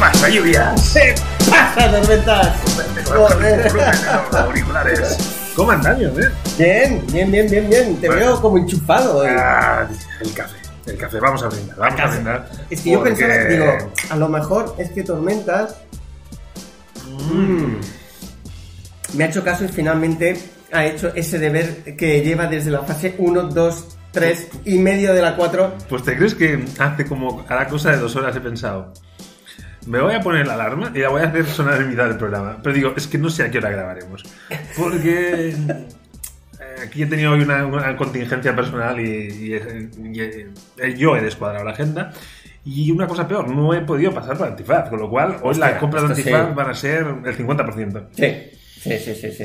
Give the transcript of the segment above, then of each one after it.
pasa, lluvia? ¿Qué pasa, tormentas? Joder. los auriculares. ¿Cómo andan, eh? Bien, bien, bien, bien, bien. Te Bueno. veo como enchufado hoy. Ah, el café. El café, vamos a brindar. Vamos a brindar. es que yo pensaba, digo, a lo mejor es que tormentas Mm. me ha hecho caso y finalmente ha hecho ese deber que lleva desde la fase 1, 2, 3 y medio de la 4. Pues te crees que hace como a la cosa de dos horas he pensado. Me voy a poner la alarma y la voy a hacer sonar en mitad del programa. Pero digo, es que no sé a qué hora grabaremos. Porque eh, aquí he tenido hoy una, una contingencia personal y, y- y- y yo he descuadrado la agenda. Y una cosa peor, no he podido pasar por antifaz, con lo cual hoy Hostia, las compras de antifaz sí. van a ser el 50%. Sí, sí, sí, sí, sí.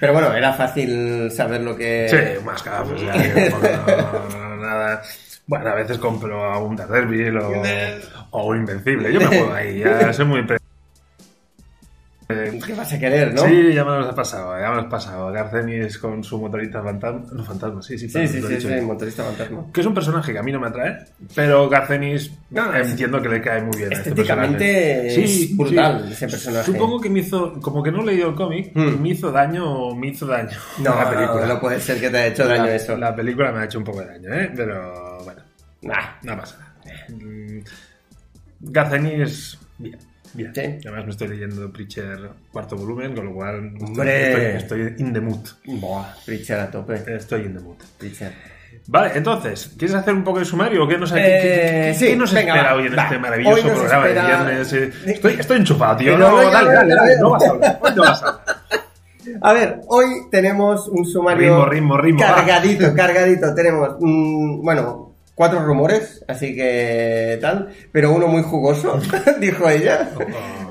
Pero bueno, era fácil saber lo que... Sí, más no, no, nada. Bueno, a veces compro a un Daredevil o, o un Invencible. Yo me juego ahí, ya soy muy... Eh, ¿Qué vas a querer, no? Sí, ya me los ha pasado, ya me los ha pasado. Garcenis con su motorista fantasma. No, fantasma, sí, sí, Sí, sí, lo sí, sí, motorista fantasma. Que es un personaje que a mí no me atrae, pero Garcenis No, es- entiendo que le cae muy bien. este Estéticamente personaje. es brutal ese personaje. Supongo que me hizo, como que no he leído el cómic, Hmm. me hizo daño, me hizo daño No, la película. no, puede ser que te haya hecho daño la, eso. La película me ha hecho un poco de daño, ¿eh? Pero bueno, Nah. no pasa nada. Mm, Garcenis, bien. Bien. Sí. Además me estoy leyendo Preacher cuarto volumen, con lo cual estoy- ¡Hombre! estoy, estoy in the mood. Buah, Preacher a tope. Estoy in the mood. Preacher. Vale, entonces, ¿quieres hacer un poco de sumario o qué nos, Eh, qué- qué- sí, qué nos venga, espera va, hoy en va. este maravilloso programa espera- de viernes? eh? Estoy, estoy enchufado, tío. No, No, dale, dale, dale, no vas a hablar. Hoy no vas a hablar. A ver, hoy tenemos un sumario Ritmo, ritmo, ritmo. va. cargadito, cargadito. Tenemos, mm, bueno, cuatro rumores, así que tal, pero uno muy jugoso, dijo ella.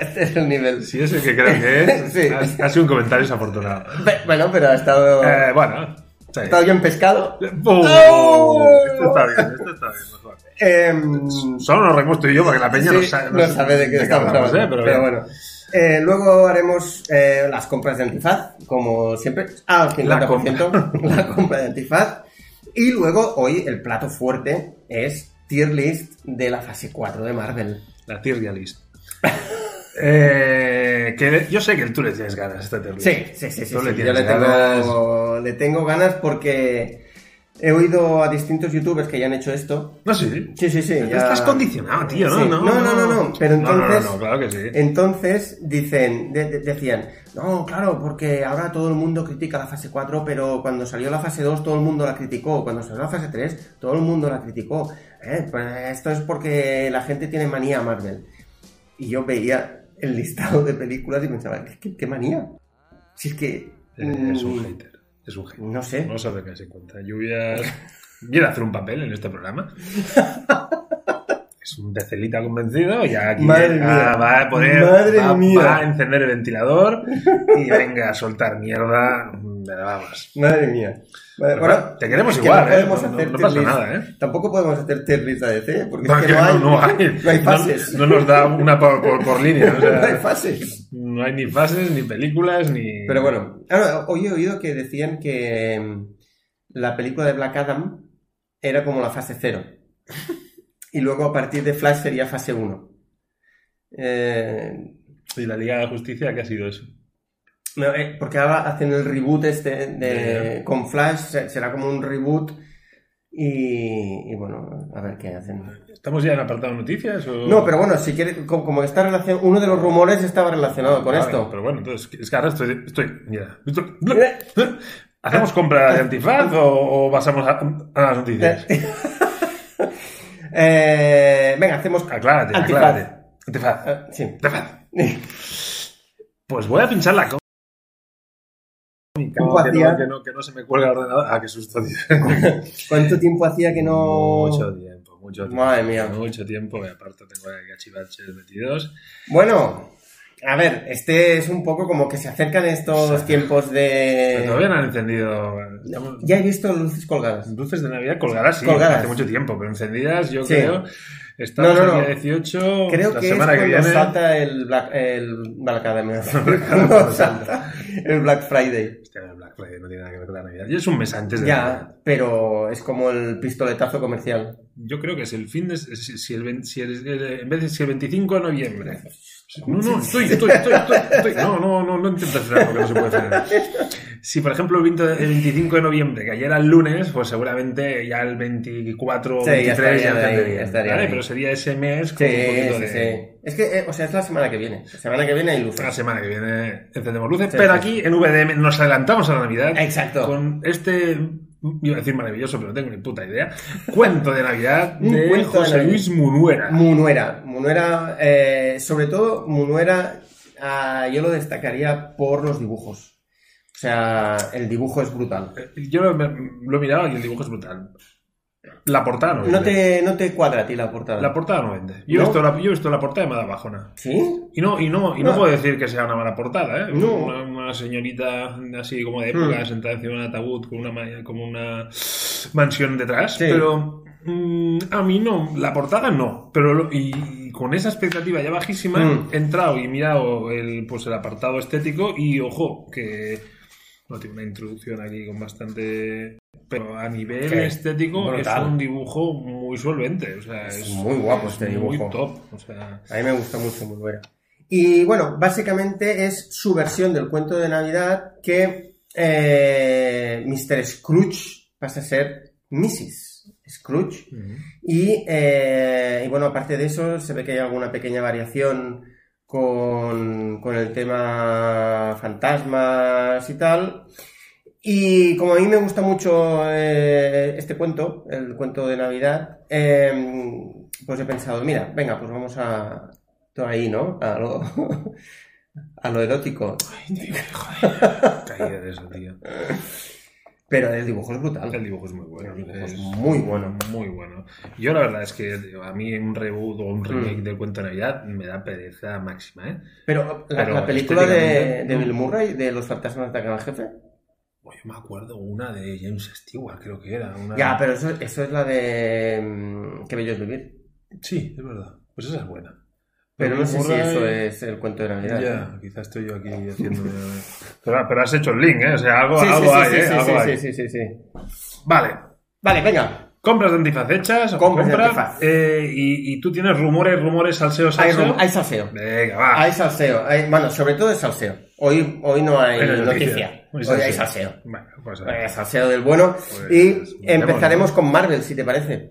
este es el nivel. Si es el que creo que es, Sí. ha, ha sido un comentario desafortunado. Bueno, pero ha estado, Eh, bueno, sí. ha estado bien pescado. ¡Oh! Esto está bien, esto está bien. mejor. Em, Solo nos reímos tú y yo porque la peña no Sí, sabe, no sabe de qué estamos hablando. ¿eh? Pero, bueno. Eh, luego haremos eh, las compras de antifaz, como siempre. Ah, al 50%. La compra. de antifaz. Y luego, hoy, el plato fuerte es tier list de la fase 4 de Marvel. La tier list. eh, que yo sé que tú le tienes ganas a esta tier list. Sí, sí, sí, sí. Tú sí. le Yo le ganas. tengo, le tengo ganas porque he oído a distintos youtubers que ya han hecho esto. No, sí. Sí, sí, sí. Te ya- Estás condicionado, tío, ¿no? Sí. No, no, no, no, no. Pero No, no, entonces. no, no, claro que sí. Entonces dicen, de- de- decían, no, claro, porque ahora todo el mundo critica la fase 4, pero cuando salió la fase 2 todo el mundo la criticó, cuando salió la fase 3 todo el mundo la criticó. Eh, pues esto es porque la gente tiene manía a Marvel. Y yo veía el listado de películas y pensaba, ¿qué, manía? Si es que... Es un mm, hater. Es un hater. No sé. No sabe qué se cuenta. Lluvias. ¿Quiere hacer un papel en este programa? Es un decelita convencido y aquí Madre ah, va a poner. Madre va, mía. va a encender el ventilador y venga a soltar mierda. Pero vamos. Madre mía. Bueno, bueno, te queremos es que igual, no ¿eh? No- no- pasa nada, ¿eh? Tampoco podemos hacer tier list de DC, porque No, es que que no hay, no hay, no hay no- fases. No, nos da una por, por- por línea. o sea, No hay fases. no hay ni fases, ni películas, ni. Pero bueno, ahora, hoy he oído que decían que mm, la película de Black Adam era como la fase 0. Y luego a partir de Flash sería fase 1. Eh, ¿Y la Liga de la Justicia qué ha sido eso? no, eh, porque ahora hacen el reboot este de, con Flash, se- será como un reboot. Y, y bueno, a ver qué hacen. ¿Estamos ya en apartado de noticias? O... No, pero bueno, si quieres, como, como está relacionado, uno de los rumores estaba relacionado con Vale, esto. Pero bueno, entonces, es que ahora estoy. estoy mira, estoy- ¿Hacemos compra de antifaz o, o pasamos a, a las noticias? Eh, venga, hacemos. Aclárate, Antifaz. aclárate. Antifaz. Eh, sí. Antifaz. Pues voy a pinchar la co- Tiempo que, no, que, no, que no se me cuelga el ordenador. Ah, qué susto, tío. ¿Cuánto tiempo hacía que no.? Mucho tiempo, mucho tiempo. Madre mía. Mucho tiempo, y aparte tengo ahí gachivaches metidos. Bueno, a ver, este es un poco como que se acercan estos tiempos Pero todavía de. no han encendido. Ya he visto luces colgadas. Luces de Navidad colgadas, sí, Colgadas. hace mucho tiempo, pero encendidas yo Sí. creo. Estamos No, no, el no. día 18. Creo la que es semana que cuando viene. salta el Black, el Black salta el Black Friday. Hostia, el Black Friday no tiene nada que ver con la Navidad. Y es un mes antes de Ya, Navidad. pero es como el pistoletazo comercial. Yo creo que es el fin de. Si, si el, si el- el- en vez de si el 25 de noviembre. No, no, estoy, estoy, estoy, estoy. No, no, no, no intentes frenar porque no se puede frenar. Si, por ejemplo, el 20 el 25 de noviembre cayera el lunes, pues seguramente ya el 24 o Sí, ya 23 estaría ya ahí. Pero sería ese mes con un poquito de. Es que, eh, o sea, es la semana que viene. La semana que viene hay luces. La semana que viene encendemos luces, pero aquí en VDM nos adelantamos a la Navidad. Exacto. Con este, iba a decir maravilloso, pero no tengo ni puta idea, cuento de Navidad Un de cuento de José Navidad. Luis Munuera. Munuera. Munuera, eh, sobre todo, Munuera, ah, yo lo destacaría por los dibujos. O sea, el dibujo es brutal. Yo lo, lo he mirado y el dibujo es brutal. La portada no vende. No te, no te cuadra a ti la portada. La portada no vende. Yo, he ¿No? visto la, yo he visto la portada y me da bajona. ¿Sí? Y no, y no, y no Ah. puedo decir que sea una mala portada, ¿eh? No. Una, una señorita así como de época, Hmm. sentada encima de un ataúd con una, como una mansión detrás. Sí. Pero mm, a mí no, la portada no. Pero lo- y con esa expectativa ya bajísima, Hmm. he entrado y mirado el, pues el apartado estético y ojo, que no tiene una introducción aquí con bastante. Pero a nivel estético Brutal. es un dibujo muy solvente. O sea, Es es, muy guapo es este Muy dibujo. top. O sea, A mí me gusta mucho Munuera. Y bueno, básicamente es su versión del cuento de Navidad que eh, Mr. Scrooge pasa a ser Mrs. Scrooge. Y, eh, y bueno, aparte de eso, se ve que hay alguna pequeña variación con, con el tema fantasmas y tal. Y como a mí me gusta mucho eh, este cuento, el cuento de Navidad, eh, pues he pensado, mira, venga, pues vamos a... Todo ahí, ¿no? A lo, a lo erótico. Caída de eso, tío. Pero el dibujo es brutal. El dibujo es muy bueno. El dibujo es es muy bueno. Muy bueno. Yo la verdad es que a mí un reboot o un remake Mm. del cuento de Navidad me da pereza máxima, ¿eh? Pero la, Pero la película de, de. Bill Murray, de los fantasmas atacan al jefe. Yo me acuerdo una de James Stewart, creo que era. Una... Ya, pero eso, eso es la de mm, Qué bello es vivir. Sí, es verdad. Pues esa es buena. Pero no sé si eso es el cuento de Navidad. Ya, quizás estoy yo aquí haciendo... pero, pero has hecho el link, ¿eh? O sea, algo, Sí, algo sí, hay, sí, ¿eh? sí, Algo sí, hay. sí, sí, sí, sí. Vale. Vale, venga. Compras de antifaz hechas. Compras antifaz. eh, y, y tú tienes rumores, rumores, salseo, Hay, salseo. rum- hay salseo. Venga, va. Hay salseo. Hay- bueno, sobre todo es salseo. Hoy, hoy no hay Hay noticia. noticia. Hoy Hoy hay salseo. Bueno, pues hay salseo del bueno. Pues, y pues, empezaremos con Marvel, si te parece.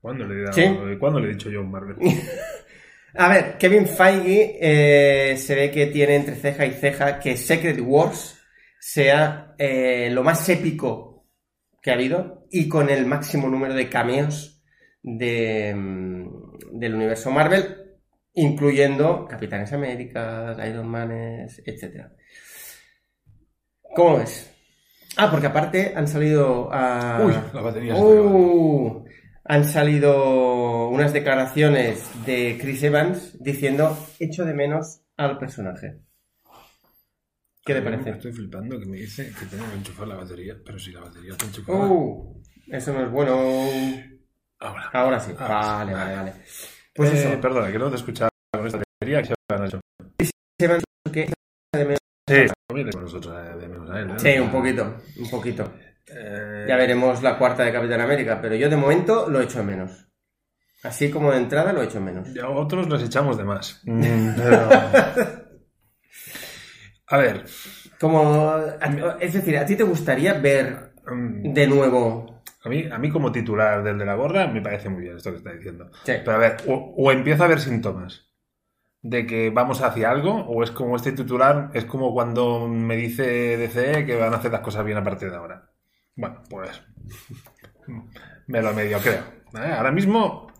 ¿Cuándo le, he dado- ¿Sí? ¿Cuándo le he dicho yo a Marvel? A ver, Kevin Feige eh, se ve que tiene entre ceja y ceja que Secret Wars sea eh, lo más épico que ha habido y con el máximo número de cameos de, mm, del universo Marvel, incluyendo Capitanes Américas, Iron Manes, etc. ¿Cómo ves? Ah, porque aparte han salido a... Uy, la batería. Uh, han salido unas declaraciones de Chris Evans diciendo echo de menos al personaje. ¿Qué te parece? Estoy flipando que me dice que tengo que enchufar la batería, pero si la batería está enchufada. Uh, eso no es bueno. Ahora. Ahora sí. Ahora Vale, sí. vale, vale. Pues Eh, eso. Perdona, que no te escuchaba con esta batería que se han hecho. Chris Evans que de menos- Sí, eh, de menos a él. ¿eh? Sí, un poquito, un poquito. Eh, Ya veremos la cuarta de Capitán América, pero yo de momento lo echo de menos. Así como de entrada lo echo de menos. Ya otros los echamos de más. Mm, pero- A ver. Como, es decir, ¿a ti te gustaría ver mm, de nuevo? A mí, a mí como titular del de la gorra me parece muy bien esto que está diciendo. Sí. Pero a ver, o, o empiezo a ver síntomas de que vamos hacia algo, o es como este titular, es como cuando me dice DCE que van a hacer las cosas bien a partir de ahora. Bueno, pues me lo medio creo. ¿eh? Ahora mismo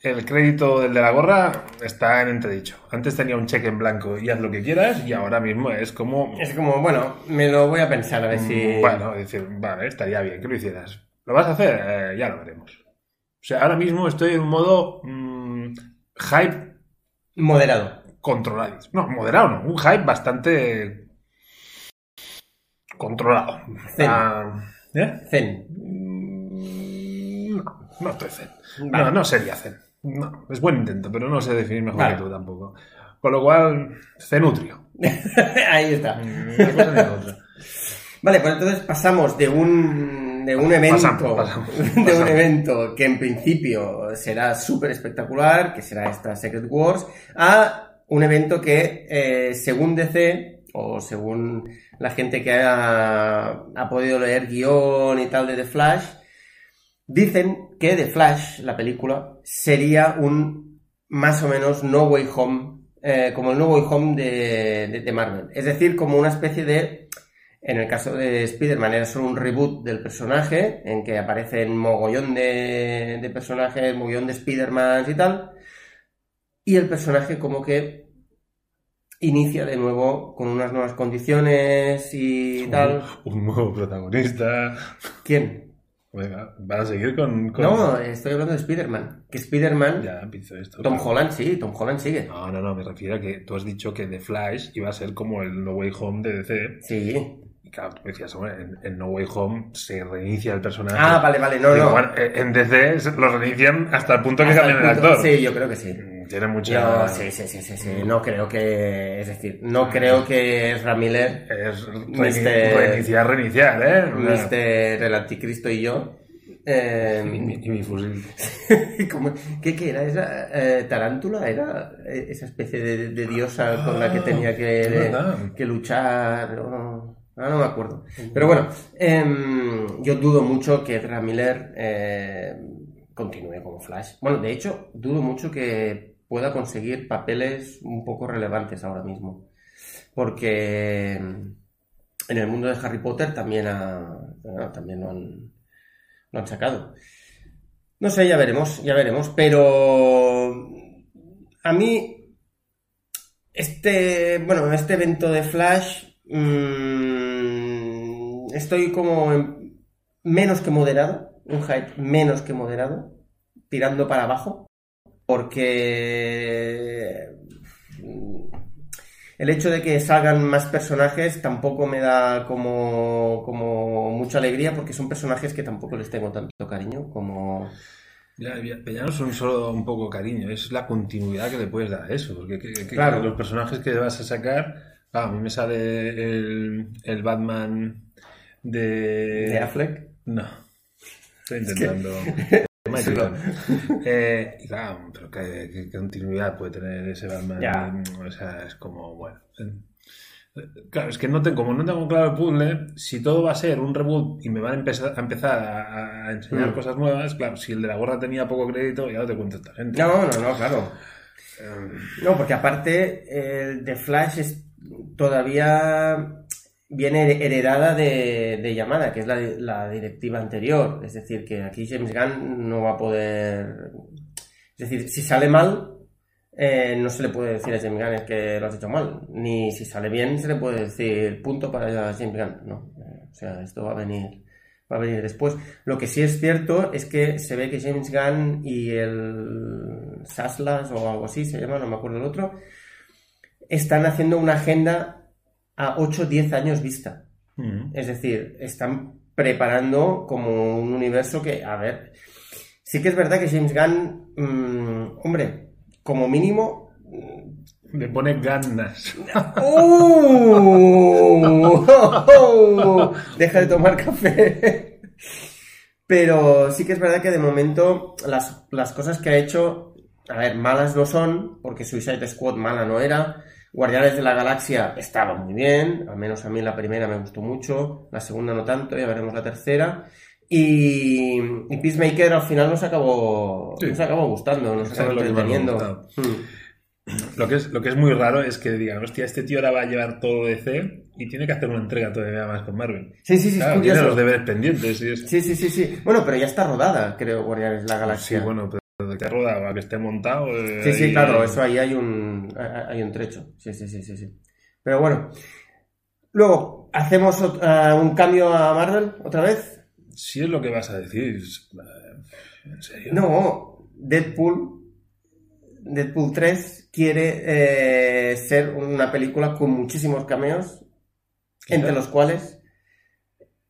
el crédito del de la gorra está en entredicho. Antes tenía un cheque en blanco y haz lo que quieras, y ahora mismo es como... Es como, bueno, me lo voy a pensar a ver si... Mm, Bueno, es decir, vale, estaría bien que lo hicieras. ¿Lo vas a hacer? Eh, ya lo veremos. O sea, ahora mismo estoy en un modo mm, hype Moderado. controlado. No, moderado no, un hype bastante controlado. Ah, ¿eh? Zen. Mm, No, no estoy zen. Vale. No, no sería zen. No, es buen intento, pero no sé definir mejor Vale. que tú tampoco. Con lo cual, cenutrio. Ahí está. Ni una cosa ni la otra. Vale, pues entonces pasamos de un, de un evento, Pasamos, pasamos, de un evento que en principio será súper espectacular, que será esta Secret Wars, a un evento que, eh, según DC, o según la gente que ha, podido leer guion y tal de The Flash, dicen que The Flash, la película, sería un más o menos No Way Home, eh, como el No Way Home de, de- Marvel. Es decir, como una especie de en el caso de Spider-Man era solo un reboot del personaje, en que aparecen mogollón de, de personajes, mogollón de Spider-Man y tal. Y el personaje como que inicia de nuevo con unas nuevas condiciones y tal. Un nuevo protagonista. ¿Quién? Venga, van a seguir con. con- No, estoy hablando de Spider-Man. Que Spider-Man, Ya esto. Tom claro. Holland sí, Tom Holland sigue. No, no, no, me refiero a que tú has dicho que The Flash iba a ser como el No Way Home de DC. Sí. Y claro, tú decías, hombre, en, en No Way Home se reinicia el personaje. Ah, vale, vale, no, no. en DC lo reinician hasta el punto que Hasta cambian el punto- actor. Sí, yo creo que sí. Mm, Tiene mucha. No, sí, sí, sí, sí, sí. No creo que. Es decir, no creo que Ezra Miller Es Mister- reiniciar, reiniciar, ¿eh? Mr. el anticristo y yo. eh, Y, mi- y mi fusil. ¿cómo- ¿Qué, qué era? ¿Esa eh, tarántula? ¿Era esa especie de, de diosa con la que Ah, tenía que, luchar? No, ah, no me acuerdo. Pero bueno, em, yo dudo mucho que Ezra Miller eh, continúe como Flash. Bueno, de hecho, dudo mucho que pueda conseguir papeles un poco relevantes ahora mismo. Porque em, en el mundo de Harry Potter también, ha- también lo han, lo han sacado. No sé, ya veremos, ya veremos, pero a mí este, bueno, este evento de Flash mm, estoy como en- menos que moderado, un hype menos que moderado, tirando para abajo, porque el hecho de que salgan más personajes tampoco me da como, como mucha alegría porque son personajes que tampoco les tengo tanto cariño como... Ya, no son solo un poco cariño, es la continuidad que le puedes dar a eso. Porque que- que- Claro. los personajes que vas a sacar. ah, a mí me sale el, el Batman de. de Affleck. No. Estoy intentando. Eh, y claro, pero ¿qué, qué continuidad puede tener ese Batman? Ya. O sea, es como, bueno. eh, Claro, es que no tengo, como no tengo claro el puzzle, si todo va a ser un reboot y me van a empezar a, empezar a, a enseñar Mm. cosas nuevas, claro, si el de la gorra tenía poco crédito, ya no te cuento esta gente. No, no, no, claro. Eh, No, porque aparte el de Flash es todavía viene heredada de, de Yamada, que es la, la directiva anterior. Es decir, que aquí James Gunn no va a poder... Es decir, si sale mal, eh, no se le puede decir a James Gunn es que lo has hecho mal. Ni si sale bien, se le puede decir punto para James Gunn. No, o sea, esto va a venir va a venir después. Lo que sí es cierto es que se ve que James Gunn y el Saslas o algo así se llama, no me acuerdo el otro, están haciendo una agenda a 8 o 10 años vista. mm. Es decir, están preparando como un universo que, a ver, sí que es verdad que James Gunn, mm, hombre, como mínimo... Le pone ganas. ¡Oh! Deja de tomar café. Pero sí que es verdad que de momento las, las cosas que ha hecho, a ver, malas no son, porque Suicide Squad mala no era. Guardianes de la Galaxia estaba muy bien, al menos a mí la primera me gustó mucho, la segunda no tanto, ya veremos la tercera. Y, y Peacemaker al final nos acabó, Sí. nos acabó gustando, nos acabó entreteniendo. gustado. Mm. Lo que, es, lo que es muy raro es que digan, hostia, este tío ahora va a llevar todo DC y tiene que hacer una entrega todavía más con Marvel. Sí, sí, sí, Claro, tiene los deberes pendientes. Y es... Sí, sí, sí, sí. Bueno, pero ya está rodada, creo, Guardianes de la Sí, Galaxia. bueno, pero que roda a que esté montado. eh, Sí, sí, claro, eso ahí hay un, hay un trecho. Sí, sí, sí, sí, sí. Pero bueno. Luego, ¿hacemos ah, un cambio a Marvel otra vez? Si es lo que vas a decir. eh, ¿En serio? No, Deadpool. Deadpool 3 quiere eh, ser una película con muchísimos cameos, entre los cuales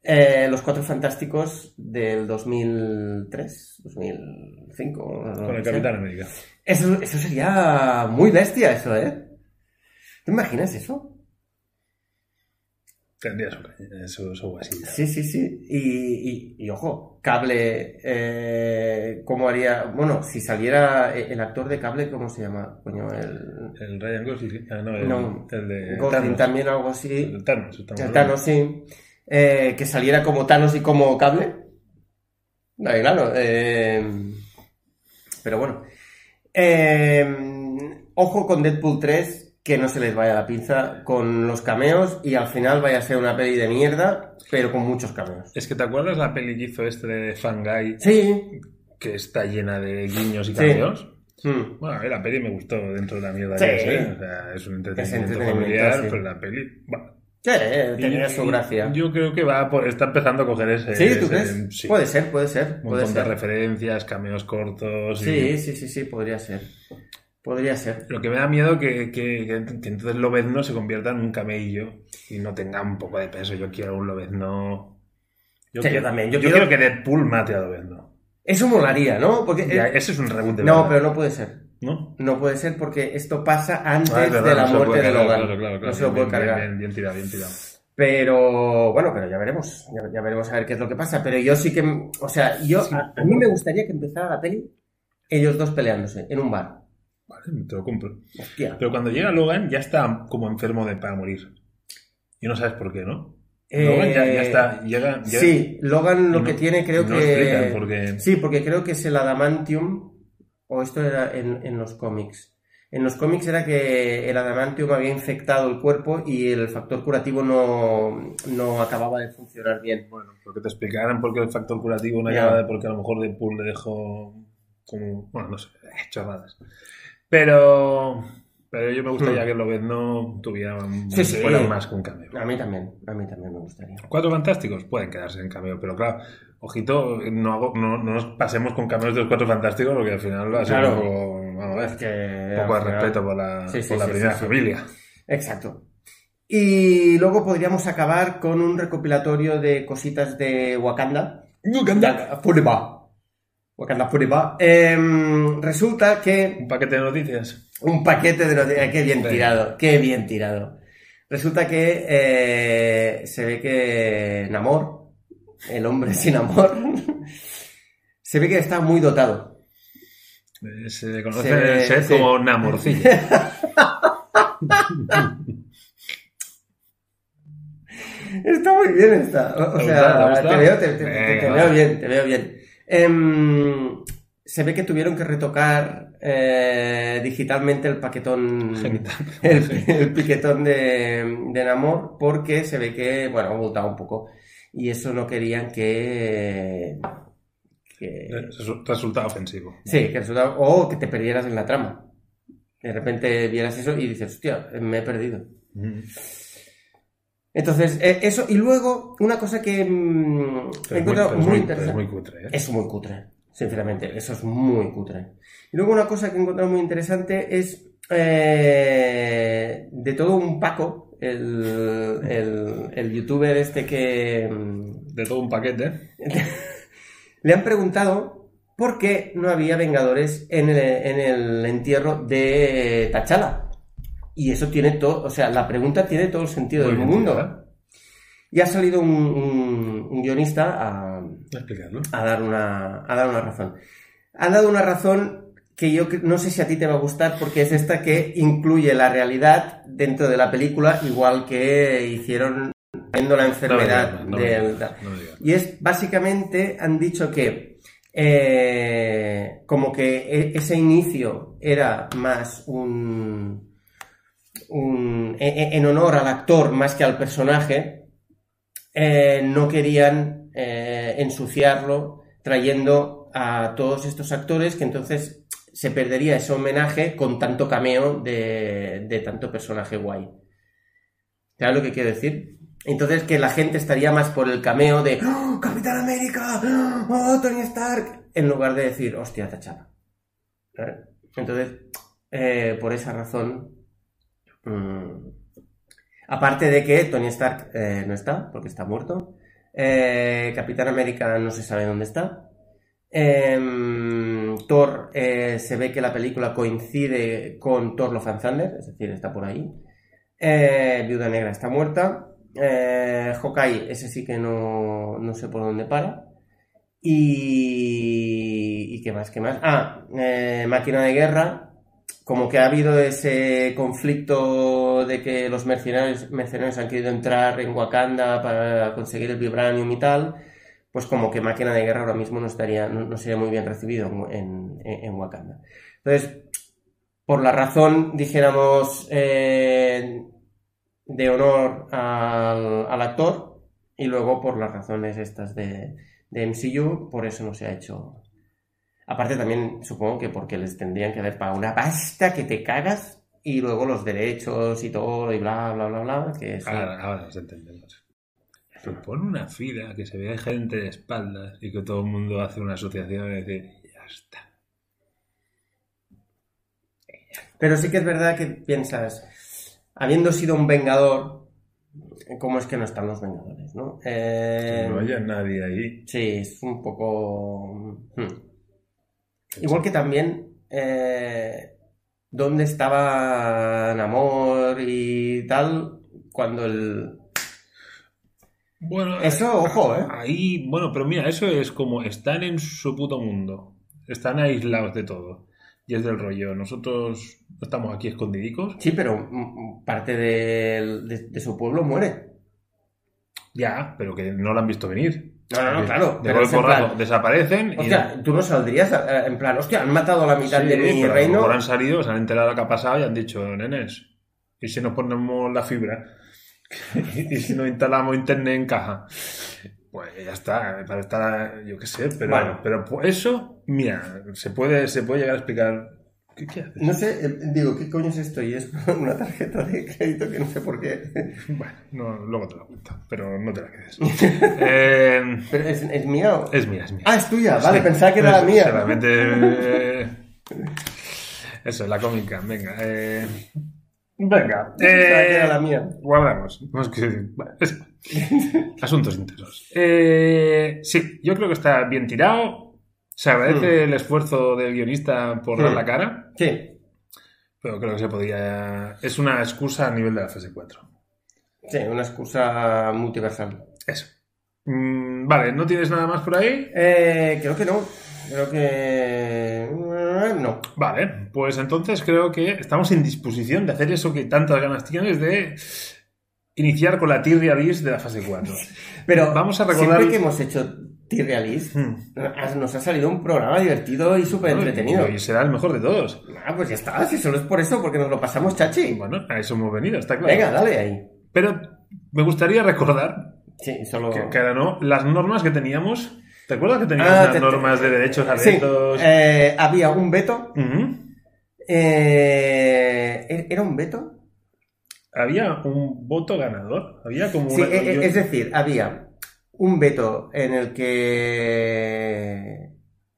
eh, Los Cuatro Fantásticos del 2003, 2005. no Con el. Capitán América. Eso, eso sería muy bestia, eso, ¿eh? ¿Te imaginas eso? Tendría su, su, guasilla. Sí, sí, sí. Y, y- y, ojo, Cable, eh, ¿cómo haría? Bueno, si saliera el el actor de Cable, ¿cómo se llama? Coño, el... El Ryan Gosling. Ah, no, el, No, el de Gosling también, algo así. El Thanos. El. Thanos, sí. Eh, que saliera como Thanos y como Cable. No, claro. eh, pero bueno. Eh, ojo con Deadpool 3, que no se les vaya la pinza con los cameos y al final vaya a ser una peli de mierda, pero con muchos cameos. Es que te acuerdas la peli que hizo este de Fangai Sí. que está llena de guiños y Sí. cameos? Mm. Bueno, a ver, la peli me gustó dentro de la mierda Sí. que es, ¿eh? O sea, es un entretenimiento, entretenimiento, familiar, sí. pero la peli... Sí, eh, tenía su gracia. Yo creo que va por, está empezando a coger ese... ¿Sí? ¿Tú ese- crees? sí. Puede ser, puede ser. Un Puede montón de referencias, cameos cortos. y- Sí, sí, sí, sí, podría ser. Podría ser. Lo que me da miedo que, que, que, que entonces Lobezno se convierta en un camello y no tenga un poco de peso. Yo quiero un Lobezno. Yo, Sí, quiero, yo también. Yo yo quiero- quiero que Deadpool mate a Lobezno. Eso molaría, ¿no? Porque Ya, ese es un reboot de no, verdad, pero no puede ser. ¿No? No puede ser porque esto pasa antes Ah, verdad, de la no muerte de Logan. Claro, claro, claro. no se lo puede bien, cargar. Bien, bien tirado, bien tirado. Pero bueno, pero ya veremos. Ya, ya veremos a ver qué es lo que pasa. Pero yo sí que. O sea, yo. Sí. A, a mí me gustaría que empezara la peli ellos dos peleándose en un bar. Vale, te lo compro. Hostia. Pero cuando llega Logan ya está como enfermo de para morir. Y no sabes por qué, ¿no? Eh, Logan ya, ya está. Llega, ya- Sí, Logan lo no- que tiene creo no que. Sí, porque creo que es el adamantium. O esto era en, en los cómics. En los cómics era que el adamantium había infectado el cuerpo y el factor curativo no, no acababa de funcionar bien. Bueno, porque te explicaran por qué el factor curativo no Ya. acaba de porque a lo mejor Deadpool le dejó como. Bueno, no sé, chorradas. Pero. Pero yo me gustaría Hmm. que Lobezno tuviera un, Sí, sí. fuera más que un cameo. A mí también, a mí también me gustaría. Cuatro fantásticos pueden quedarse en cameo, pero claro, ojito, no, hago- no, no nos pasemos con cameos de los cuatro fantásticos porque al final va a ser Claro. un poco. Vamos a Es que, Un poco de final- respeto por la, Sí, por la primera familia. Exacto. Y luego podríamos acabar con un recopilatorio de cositas de Wakanda. Wakanda Forever. Wakanda Forever. Em, resulta que Un paquete de noticias. un paquete de noticias. Qué bien tirado, qué bien tirado. Resulta que eh, se ve que Namor, el hombre sin amor, se ve que está muy dotado. Eh, Se conoce Se- el set sí. como Namorcillo. Está muy bien esta. O, o ¿Te sea? ¿Te veo, te, veo bien, te veo bien. Em, se ve que tuvieron que retocar eh, digitalmente el paquetón, el, piquetón de, de Namor, porque se ve que, bueno, ha voltado un poco. Y eso no querían que... que ofensivo. sí, que resultaba- o que te perdieras en la trama. De repente vieras eso y dices, hostia, me he perdido. Mm. Entonces, eh, eso, y luego, una cosa que mm, Pero he muy, encontrado pero es muy, muy- pero es interesante. muy cutre, ¿eh? Es muy cutre, sinceramente, eso es muy cutre. Y luego una cosa que he encontrado muy interesante es eh, de todo un Paco, el, el, el youtuber este que mm, De todo un paquete. le han preguntado por qué no había Vengadores en el, en el entierro de T'Challa. Y eso tiene todo, o sea, la pregunta tiene todo el sentido Muy del mundo. tirada. Y ha salido un, un- un guionista a, a dar una, a dar una razón. Ha dado una razón que yo no sé si a ti te va a gustar porque es esta que incluye la realidad dentro de la película, igual que hicieron viendo la enfermedad No del... Y es básicamente, han dicho que eh, como que e- ese inicio era más un, en honor al actor más que al personaje, eh, no querían eh, ensuciarlo trayendo a todos estos actores que entonces se perdería ese homenaje con tanto cameo de, de tanto personaje guay. ¿Sabes lo que quiero decir? Entonces que la gente estaría más por el cameo de ¡Oh, Capitán América, ¡Oh, Tony Stark, en lugar de decir hostia. ¿Sabes? Entonces, eh, por esa razón, mm, aparte de que Tony Stark eh, no está, porque está muerto, Eh, Capitán América no se sabe dónde está. Em, Thor eh, se ve que la película coincide con Thor Love and Thunder, es decir, está por ahí. Viuda Negra está muerta. Hawkeye, ese sí que no, no sé por dónde para. Y, y qué más, qué más. Ah, Máquina de Guerra. Como que ha habido ese conflicto de que los mercenarios, han querido entrar en Wakanda para conseguir el vibranium y tal, pues como que Máquina de Guerra ahora mismo no estaría, no, sería muy bien recibido en, Wakanda. Entonces, por la razón, dijéramos, eh, de honor al, al actor y luego por las razones estas de, de MCU, por eso no se ha hecho. Aparte también supongo que porque les tendrían que haber pagado una pasta que te cagas y luego los derechos y todo y bla, bla, bla, bla, que eso- Ahora, ahora nos entendemos. Pero pon una fila que se vea gente de espaldas y que todo el mundo hace una asociación y dice, ya está. Pero sí que es verdad que piensas, habiendo sido un vengador, ¿cómo es que no están los vengadores, no? Eh, Que no haya nadie ahí. Sí, es un poco... hmm. Igual que también, eh, ¿dónde estaba Namor y tal cuando el... Bueno, Eso, ojo, ¿eh? Ahí, bueno, pero mira, eso es como están en su puto mundo. Están aislados de todo. Y es del rollo. Nosotros no estamos aquí escondidicos. Sí, pero parte de, de su pueblo muere. Ya, pero que no lo han visto venir. No, no, no, claro, De pero golpe plan- desaparecen. y- Hostia, tú no saldrías eh, en plan, hostia, han matado a la mitad Sí, de mi pero reino. mejor han salido, se han enterado de lo que ha pasado y han dicho, nenes, ¿y si nos ponemos la fibra? ¿Y si nos instalamos internet en caja? Pues ya está, para estar, yo qué sé, pero, Bueno. pero eso, mira, se puede, se puede llegar a explicar. ¿Qué, qué haces? No sé, eh, digo, ¿qué coño es esto? Y es una tarjeta de crédito que no sé por qué. Bueno, no, luego te lo cuento, pero no te la quedes. Eh, Pero es, es mía. o- es mía, es mía. Ah, es tuya, vale, Sí, pensaba que era la mía. Solamente. eh, Eso, la cómica, venga. eh, venga. Que era eh, la mía. Guardamos. Es que- bueno, es- Asuntos internos. Eh, sí, yo creo que está bien tirado. Se agradece el esfuerzo del guionista por dar Hmm. la cara, Sí, pero creo que se podía. Es una excusa a nivel de la fase 4. sí, una excusa multiversal. Eso. Mm, vale, ¿no tienes nada más por ahí? Eh, creo que no. Creo que. eh, No. Vale, pues entonces creo que estamos en disposición de hacer eso que tantas ganas tienes de iniciar con la Tirria List de la fase 4. Pero Vamos a recordar- siempre que hemos hecho T-Realist, Hmm. nos ha salido un programa divertido y súper entretenido. Y será el mejor de todos. Ah, pues ya está, si solo es por eso, porque nos lo pasamos chachi. Bueno, a eso hemos venido, está claro. Venga, dale ahí. Pero me gustaría recordar Sí, solo. que, que ahora no, las normas que teníamos. ¿Te acuerdas que teníamos Ah, unas te- normas de derechos a Sí, eh, había un veto. Eh, ¿Era un veto? Había un voto ganador. Había como Sí, una. eh, yo- es decir, había un veto en el que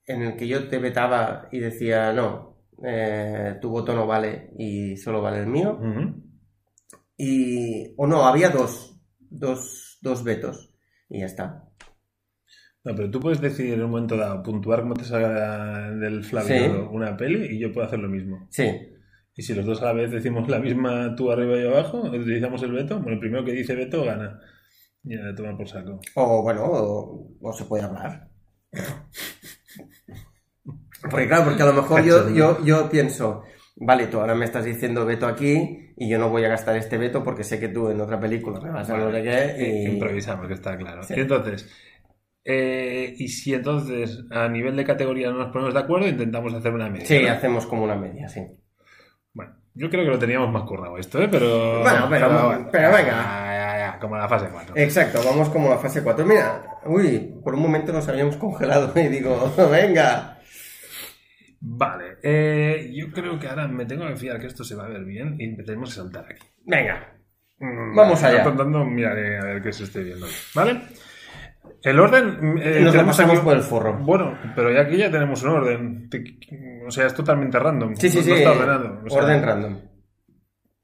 en el que yo te vetaba y decía no, eh, tu voto no vale y solo vale el mío. Y o no, había dos, dos, dos vetos y ya está. No, pero tú puedes decidir en un momento dado puntuar cómo te salga del Flavio Sí. una peli y yo puedo hacer lo mismo. Sí, Y si los dos a la vez decimos la misma, tú arriba y abajo, utilizamos el veto, bueno, el primero que dice veto gana. Y ya, toma por saco. o bueno, o, o se puede hablar. Porque claro, porque a lo mejor yo, yo, yo pienso, vale, tú ahora me estás diciendo veto aquí y yo no voy a gastar este veto porque sé que tú en otra película me vas a no sé qué y... Improvisamos, que está claro. Sí. Y entonces, eh, y si entonces a nivel de categoría no nos ponemos de acuerdo, intentamos hacer una media. Sí, ¿no? hacemos como una media, sí. Yo creo que lo teníamos más currado esto, ¿eh? Pero. Bueno, pero- pero venga. Ya, ya, ya, como la fase 4. Exacto, vamos como la fase 4. Mira, uy, por un momento nos habíamos congelado y digo, venga. Vale, eh, yo creo que ahora me tengo que fiar que esto se va a ver bien y tenemos que saltar aquí. Venga. Mm, Vamos allá. Contando, miraré a ver qué se esté viendo. ¿Vale? El orden. eh, Nos lo pasamos aquí- por el forro. Bueno, pero ya aquí ya tenemos un orden. O sea, es totalmente random. Sí, sí, No- sí. No está ordenado. o sea, orden random.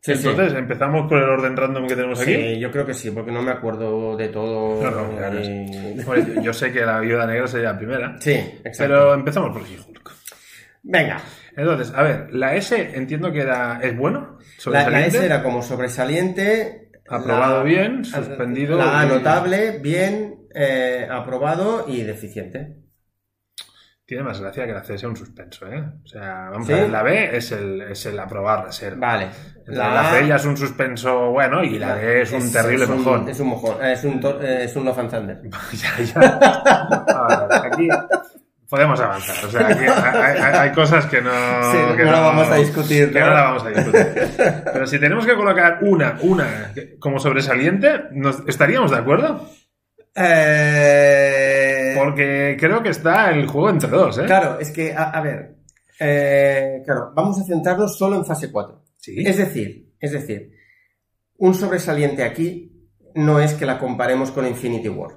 Sí, sí. Entonces, empezamos por el orden random que tenemos aquí. Sí, yo creo que sí, porque no me acuerdo de todo. No, no, claro, y- Bueno, yo, sé que la viuda negra sería la primera. Sí, exacto. Pero empezamos por She-Hulk. Venga, Entonces, a ver, la S entiendo que era, es bueno. la, S era como sobresaliente. Aprobado la- bien, suspendido La A notable, bien, eh, aprobado y deficiente. Tiene más gracia que la C sea un suspenso, ¿eh? O sea, vamos ¿Sí? a ver, la B es el, es el aprobar reserva. Vale. La, la C ya es un suspenso bueno y la D es un terrible es un- mojón. Es un mojón, es un, eh, es un Love and Thunder. ya, ya. Aquí podemos avanzar. O sea, aquí hay, hay- hay cosas que no. Sí, que no la vamos a discutir, Que ¿no? no la vamos a discutir. Pero si tenemos que colocar una, una como sobresaliente, ¿nos- ¿estaríamos de acuerdo? Eh, Porque creo que está el juego entre dos, ¿eh? Claro, es que, a, a ver, eh, claro, vamos a centrarnos solo en fase 4. Sí. Es decir, es decir, un sobresaliente aquí no es que la comparemos con Infinity War.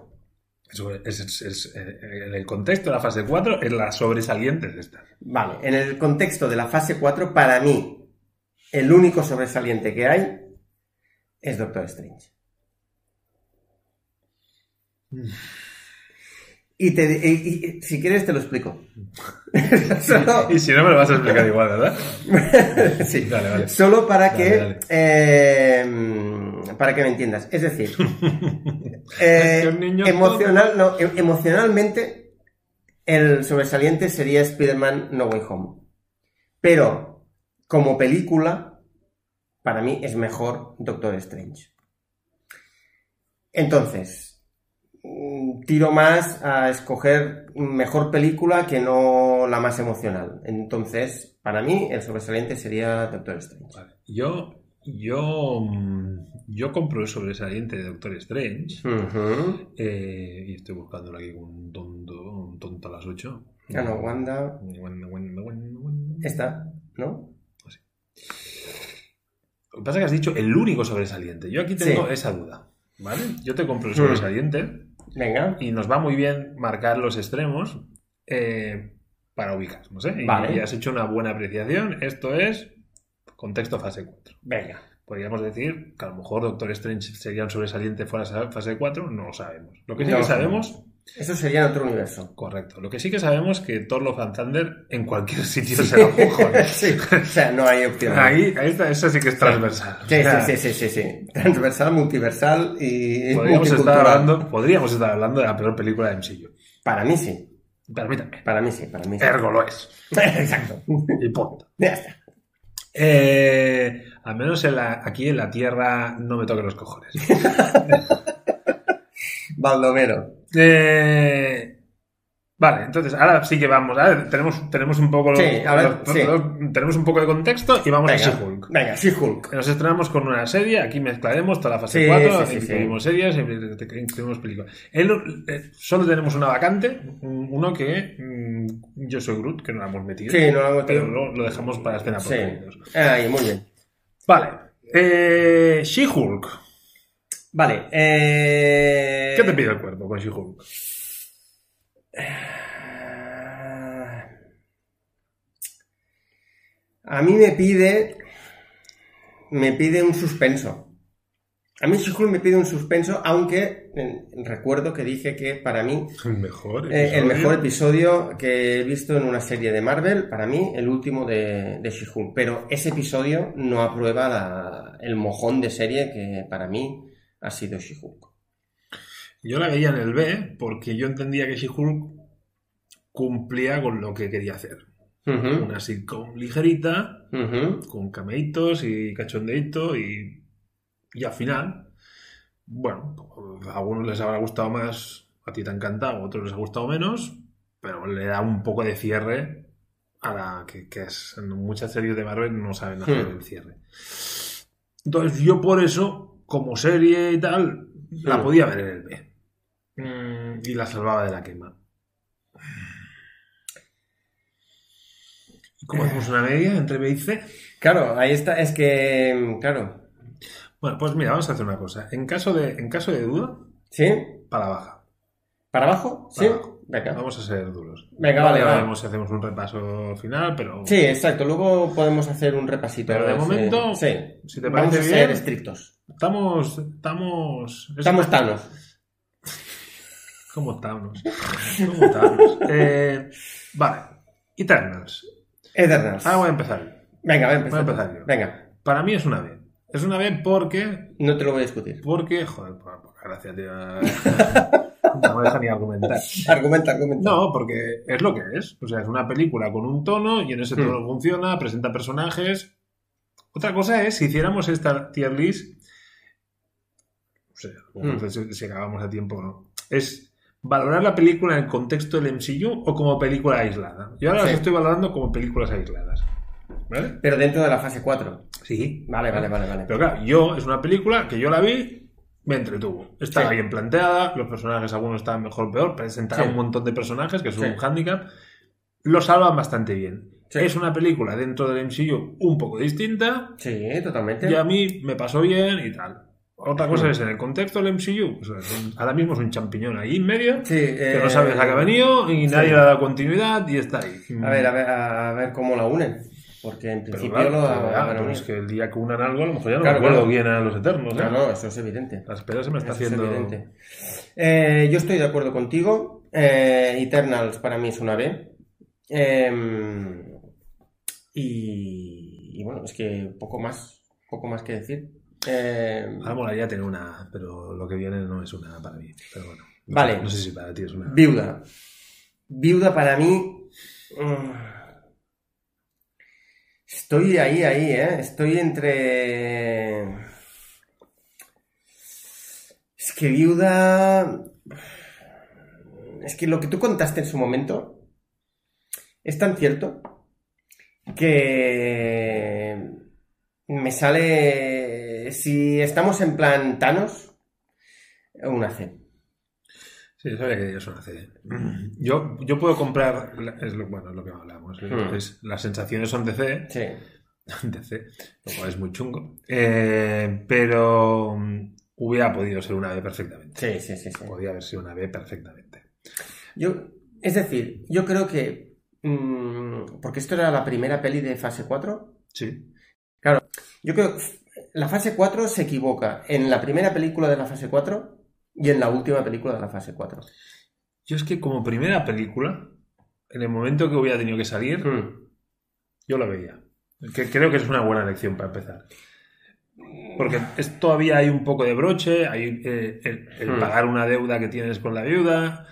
Eso es- es- es- eh, en el contexto de la fase 4 es la sobresaliente de esta. Vale, en el contexto de la fase 4, para mí, el único sobresaliente que hay es Doctor Strange. Y, te, y- y- y si quieres te lo explico. Solo- Y si no me lo vas a explicar igual, ¿verdad? sí. Dale, vale. Solo para Dale, que dale. eh, para que me entiendas. Es decir, eh, Es que emocional, no, em- emocionalmente el sobresaliente sería Spider-Man No Way Home. Pero como película, para mí es mejor Doctor Strange. Entonces, tiro más a escoger mejor película que no la más emocional. Entonces, para mí, el sobresaliente sería Doctor Strange. Vale. Yo, yo, mm, yo compro el sobresaliente de Doctor Strange. Eh, y estoy buscándolo aquí con un tonto, un tonto a las 8. Ah, no, Wanda. Wanda, Wanda, Wanda, Wanda. Esta, ¿no? Lo que pasa es que has dicho el único sobresaliente. Yo aquí tengo Sí. esa duda. ¿Vale? Yo te compro el Mm. sobresaliente Venga. y nos va muy bien marcar los extremos eh, para ubicarnos. ¿eh? Y- Vale. Y, has hecho una buena apreciación. Esto es contexto fase 4. Venga. Podríamos decir que a lo mejor Doctor Strange sería un sobresaliente fuera de fase 4, no lo sabemos. Lo que sí No que sabemos, Eso sería en otro universo. correcto, lo que sí que sabemos que Thor Love and Thunder en cualquier sitio será un mojón. sí. O sea, no hay opción. Ahí, ahí está, eso sí que es transversal. Sí, O sea, sí, sí, sí, sí, sí. Transversal, multiversal y Podríamos estar, hablando, podríamos estar hablando de la peor película de MCU. Para mí sí. Para mí también. Para mí sí, para mí sí. Ergo lo es. Exacto. Y punto. Ya está. Eh, al menos en la- aquí en la Tierra no me toquen los cojones. Baldomero. Eh, vale, entonces ahora sí que vamos. ahora tenemos, tenemos un poco Sí, a sí. tenemos un poco de contexto y vamos a Venga, She-Hulk. venga, She-Hulk. Nos estrenamos con una serie, aquí mezclaremos toda la fase Sí, 4, sí, sí, sí. incluimos series, incluimos películas. El- eh, solo tenemos una vacante, un- uno que mm, yo soy Groot, que no la hemos metido, Sí, no lo hemos pero metido. lo, lo dejamos para escena por. Ahí, muy bien. Vale, eh, She-Hulk. Vale. Eh... ¿Qué te pide el cuerpo con She-Hulk? A mí me pide. Me pide un suspenso. A mí She-Hulk me pide un suspenso, aunque eh, recuerdo que dije que para mí El mejor. eh, el mejor episodio que he visto en una serie de Marvel, para mí el último de, de She-Hulk. Pero ese episodio no aprueba la- el mojón de serie que para mí ha sido She-Hulk. Yo la veía en el B porque yo entendía que She-Hulk cumplía con lo que quería hacer. Una sitcom ligerita, con cameitos y cachondeito y, y al final, bueno, a algunos les habrá gustado más, a ti te ha encantado, a otros les ha gustado menos, pero le da un poco de cierre a la que, que es en muchas series de Marvel no saben hacer Hmm. el cierre. Entonces yo por eso, como serie y tal, la podía ver en el B. Mm, y la salvaba de la quema. ¿Y ¿Cómo hacemos una media entre B y C? Claro, ahí está, es que, claro, Bueno, pues mira, vamos a hacer una cosa. En caso de, en caso de duda, ¿sí? para baja. ¿Para abajo? ¿Sí? Abajo. Venga. Vamos a ser duros. Venga, Ahora vale, ya va. veremos si hacemos un repaso final, pero. Sí, exacto. Luego podemos hacer un repasito. Pero de momento, sí. si te Vamos parece a ser bien, estrictos. Estamos. Estamos. es Estamos tanos. ¿Cómo Thanos? ¿Cómo Thanos? Eh, vale. Eternals. Eternals. Ahora voy a empezar. Venga, voy a empezar. Voy a empezar yo. Venga, Para mí es una B. Es una B porque. no te lo voy a discutir. Porque. Joder, por- gracias, tío. No me deja ni argumentar. Argumenta, argumenta. No, porque es lo que es. O sea, es una película con un tono y en ese tono Hmm. funciona, presenta personajes. Otra cosa es si hiciéramos esta tier list. No sé, Hmm. si, acabamos a tiempo o no. Es valorar la película en el contexto del MCU o como película aislada. Yo ahora Sí. las estoy valorando como películas aisladas. ¿Vale? Pero dentro de la fase 4. Sí. Vale, vale, vale, vale. Pero claro, yo es una película que yo la vi, me entretuvo. Estaba Sí. bien planteada, los personajes algunos estaban mejor o peor, presentaba Sí. un montón de personajes, que es Sí. un hándicap. Lo salvan bastante bien. Sí. Es una película dentro del MCU un poco distinta Sí, totalmente. y a mí me pasó bien y tal. Otra cosa es en el contexto del MCU, ahora mismo es un champiñón ahí en medio Sí, que eh, no sabes a qué ha venido y sí. nadie le ha dado continuidad y está ahí. A ver, a ver, a ver cómo la unen. Porque en Pero principio claro, lo a pero es que el día que unan algo, a lo mejor ya no Claro, me acuerdo quién eran los eternos. ¿eh? No, no, eso es evidente. La espera se me está Eso es haciendo. Eh, yo estoy de acuerdo contigo. Eh, Eternals para mí es una B. Eh, y, y bueno, es que poco más, poco más que decir. Eh, Ahora molaría tener una pero lo que viene no es una para mí. Pero bueno. No Vale. sé- No sé si para ti es una. Viuda. Viuda para mí. mm, Estoy ahí, ahí, ¿eh? Estoy entre. Es que viuda. Es que lo que tú contaste en su momento es tan cierto que me sale. Si estamos en plan Thanos, una C. Sí, sabía que es una C. Yo, yo puedo comprar. la- Es lo, bueno, es lo que hablamos. ¿eh? Hmm. Es, las sensaciones son de C. Sí. De C. Lo cual es muy chungo. Eh, pero mm, hubiera podido ser una B perfectamente. Sí, sí, sí, sí. Podía haber sido una B perfectamente. Yo, es decir, yo creo que. mm, porque esto era la primera peli de fase 4. Sí. Yo creo que la fase 4 se equivoca en la primera película de la fase 4 y en la última película de la fase 4. Yo es que como primera película, en el momento que hubiera tenido que salir, Mm. Yo lo veía. Que creo que es una buena elección para empezar. Porque es, todavía hay un poco de broche, hay eh, el, el Hmm. pagar una deuda que tienes con la viuda.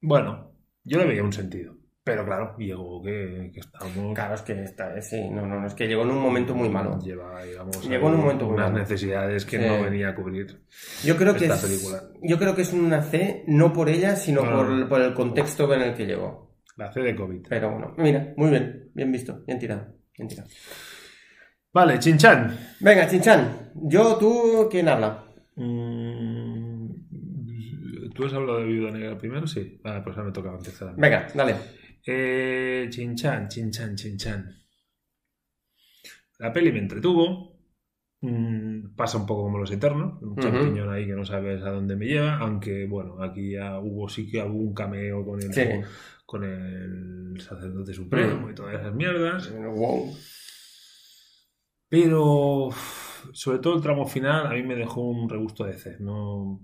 Bueno, yo le veía un sentido. Pero claro, llegó que, que estábamos. Claro, es que está, sí, no, no, no, es que llegó en un momento muy malo. Lleva, digamos, Llegó en un momento muy unas malo. necesidades que Sí. no venía a cubrir. Yo creo que esta es, película. yo creo que es una C, no por ella, sino No, por, no, por el contexto en el que llegó. La C de COVID. Pero bueno, mira, muy bien, bien visto, bien tirado, bien tirado. Vale, Chinchan. Venga, Chinchan, yo, tú, ¿quién habla? Mm, ¿Tú has hablado de Viuda Negra primero? Sí. Ah, pues ahora me tocaba empezar. Venga, dale. Eh, Chinchan, Chinchan, Chinchan. La peli me entretuvo. Mm, pasa un poco como Los Eternos. Un Ujú. champiñón ahí que no sabes a dónde me lleva. Aunque, bueno, aquí ya hubo sí que algún cameo con el, Sí. con el sacerdote supremo Mm. y todas esas mierdas. Wow. Pero, sobre todo el tramo final, a mí me dejó un regusto de C. No,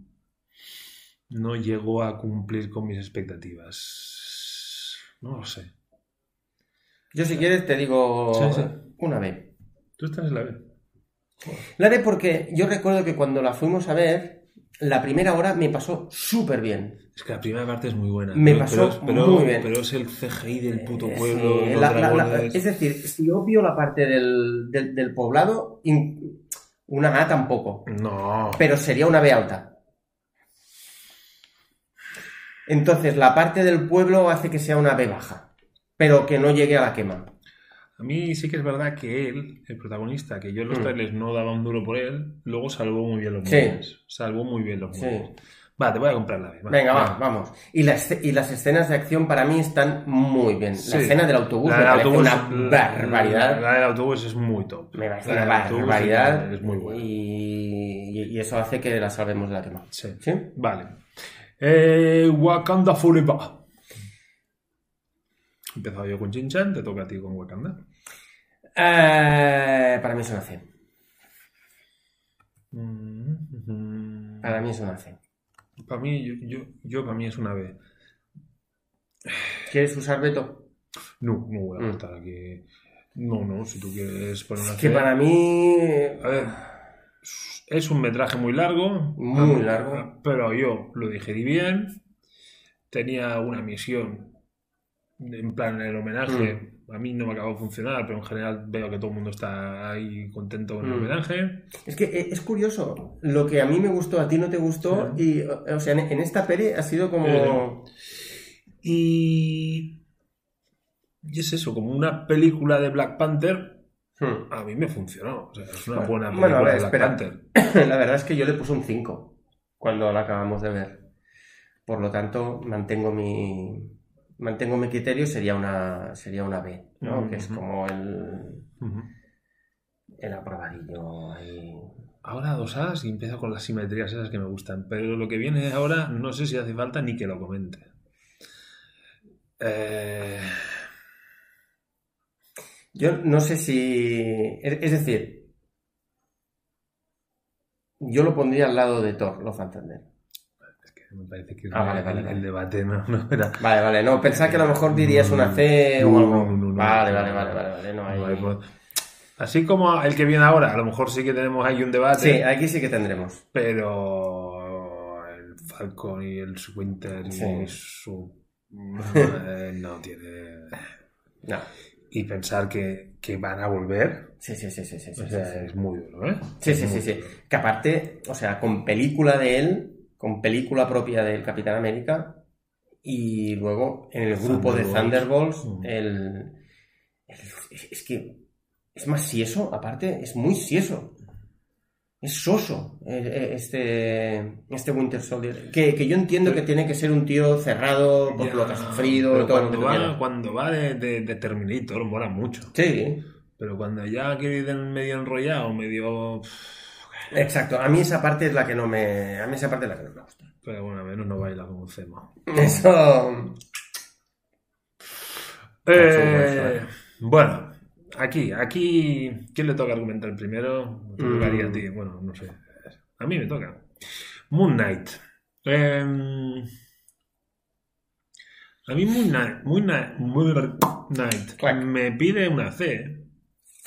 no llegó a cumplir con mis expectativas. No lo sé. Yo si quieres te digo Sí, sí. una B. ¿Tú estás en la B? La B porque yo recuerdo que cuando la fuimos a ver, la primera hora me pasó súper bien. Es que la primera parte es muy buena. Me Pero- pasó pero, muy bien. Pero es el CGI del puto Eh, pueblo. sí, los la- la- la- dragones. es decir, si yo vio la parte del, del- del poblado, in- una A tampoco, No. pero sería una B alta. Entonces, la parte del pueblo hace que sea una B baja, pero que no llegue a la quema. A mí sí que es verdad que él, el protagonista, que yo en los Mm. trailers no daba un duro por él, luego salvó muy bien los Sí. muebles. Salvó muy bien los Sí. muebles. Va, te voy a comprar la B. va. Venga, va, vamos. Y las, y las escenas de acción para mí están muy bien. Sí. La escena del autobús La me parece autobús, una barbaridad. La, del autobús es muy top. Me parece una barbaridad. Es muy buena. Y, y- y eso hace que la salvemos de la quema. Sí. ¿Sí? Vale. Eh, Wakanda Forever. He empezado yo con Chinchan, te toca a ti con Wakanda. Eh, para mí es una C. Mm, Para mí es una C. Para mí, yo, yo, yo para mí es una B. ¿Quieres usar veto? No, no voy a Mm. estar aquí. No, no, si tú quieres poner una Es que C. para mí. A ver, es un metraje muy largo. Muy Ah, largo. Pero yo lo digerí bien. Tenía una misión. En plan, el homenaje. Mm. A mí no me acabó de funcionar, pero en general veo que todo el mundo está ahí contento con el Mm. homenaje. Es que eh, es curioso. Lo que a mí me gustó, a ti no te gustó. Y, o sea, en, en esta peli ha sido como. Eh, Y. Y es eso, como una película de Black Panther, Hmm. a mí me funcionó. O sea, es una Bueno, buena bueno, a ver, espera. La verdad es que yo le puse un 5 cuando la acabamos de ver. Por lo tanto, mantengo mi. Mantengo mi criterio, sería una, sería una B, ¿no? Ujú. Que es como el, el aprobadillo ahí. Ahora dos As y empiezo con las simetrías esas que me gustan. Pero lo que viene ahora no sé si hace falta ni que lo comente. Eh, Yo no sé si. Es, decir, yo lo pondría al lado de Thor, Love and Thunder. es que me parece que Ah, vale, vale, el vale. debate no, no era. Vale, vale, no, pensaba que a lo mejor dirías una C o algo. no, vale, vale, vale, vale, vale, no hay- hay por- Así como el que viene ahora, a lo mejor sí que tenemos ahí un debate. Sí, aquí sí que tendremos. Pero el Falcon y el Winter y Sí. su. eh, no tiene. No. Y pensar que, que van a volver. Sí, sí, sí, sí, sí, o sea, sí. es muy duro, ¿eh? Sí, sí, sí, sí. Que aparte, o sea, con película de él, con película propia del Capitán América, y luego en el grupo de Thunderbolts. Thunderbolts, Mm. el, el- es que es más sieso, aparte, es muy sieso. Es soso eh, eh, este, este Winter Soldier. Que, que yo entiendo que tiene que ser un tío cerrado por Ya, lo que ha sufrido, todo lo que cuando va, cuando va de, de, de Terminator mola mucho. Sí, Pero cuando ya ir medio enrollado, medio. exacto. A mí esa parte es la que no me. A mí esa parte es la que no me gusta. Pero bueno, a menos no baila como Cema. Eso. Eh, bueno, aquí, aquí. ¿Quién le toca argumentar primero? Te tocaría a ti. Bueno, no sé. A mí me toca. Moon Knight. Em, a mí Moon Knight, Moon Knight, Moon Knight me pide una C.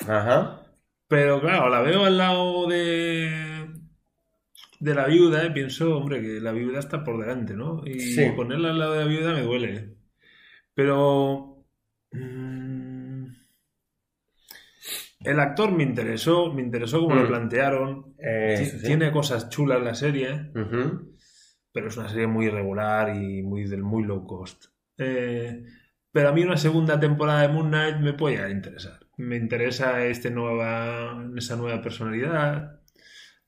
Ajá. Pero claro, la veo al lado de, de la viuda y pienso, hombre, que la viuda está por delante, ¿no? Y Sí. ponerla al lado de la viuda me duele. Pero... el actor me interesó, me interesó como lo Mm. plantearon. Eh, sí. Tiene cosas chulas la serie, Ujú. pero es una serie muy irregular y muy del muy low cost. Eh, pero a mí una segunda temporada de Moon Knight me puede interesar. Me interesa este nueva, esa nueva personalidad.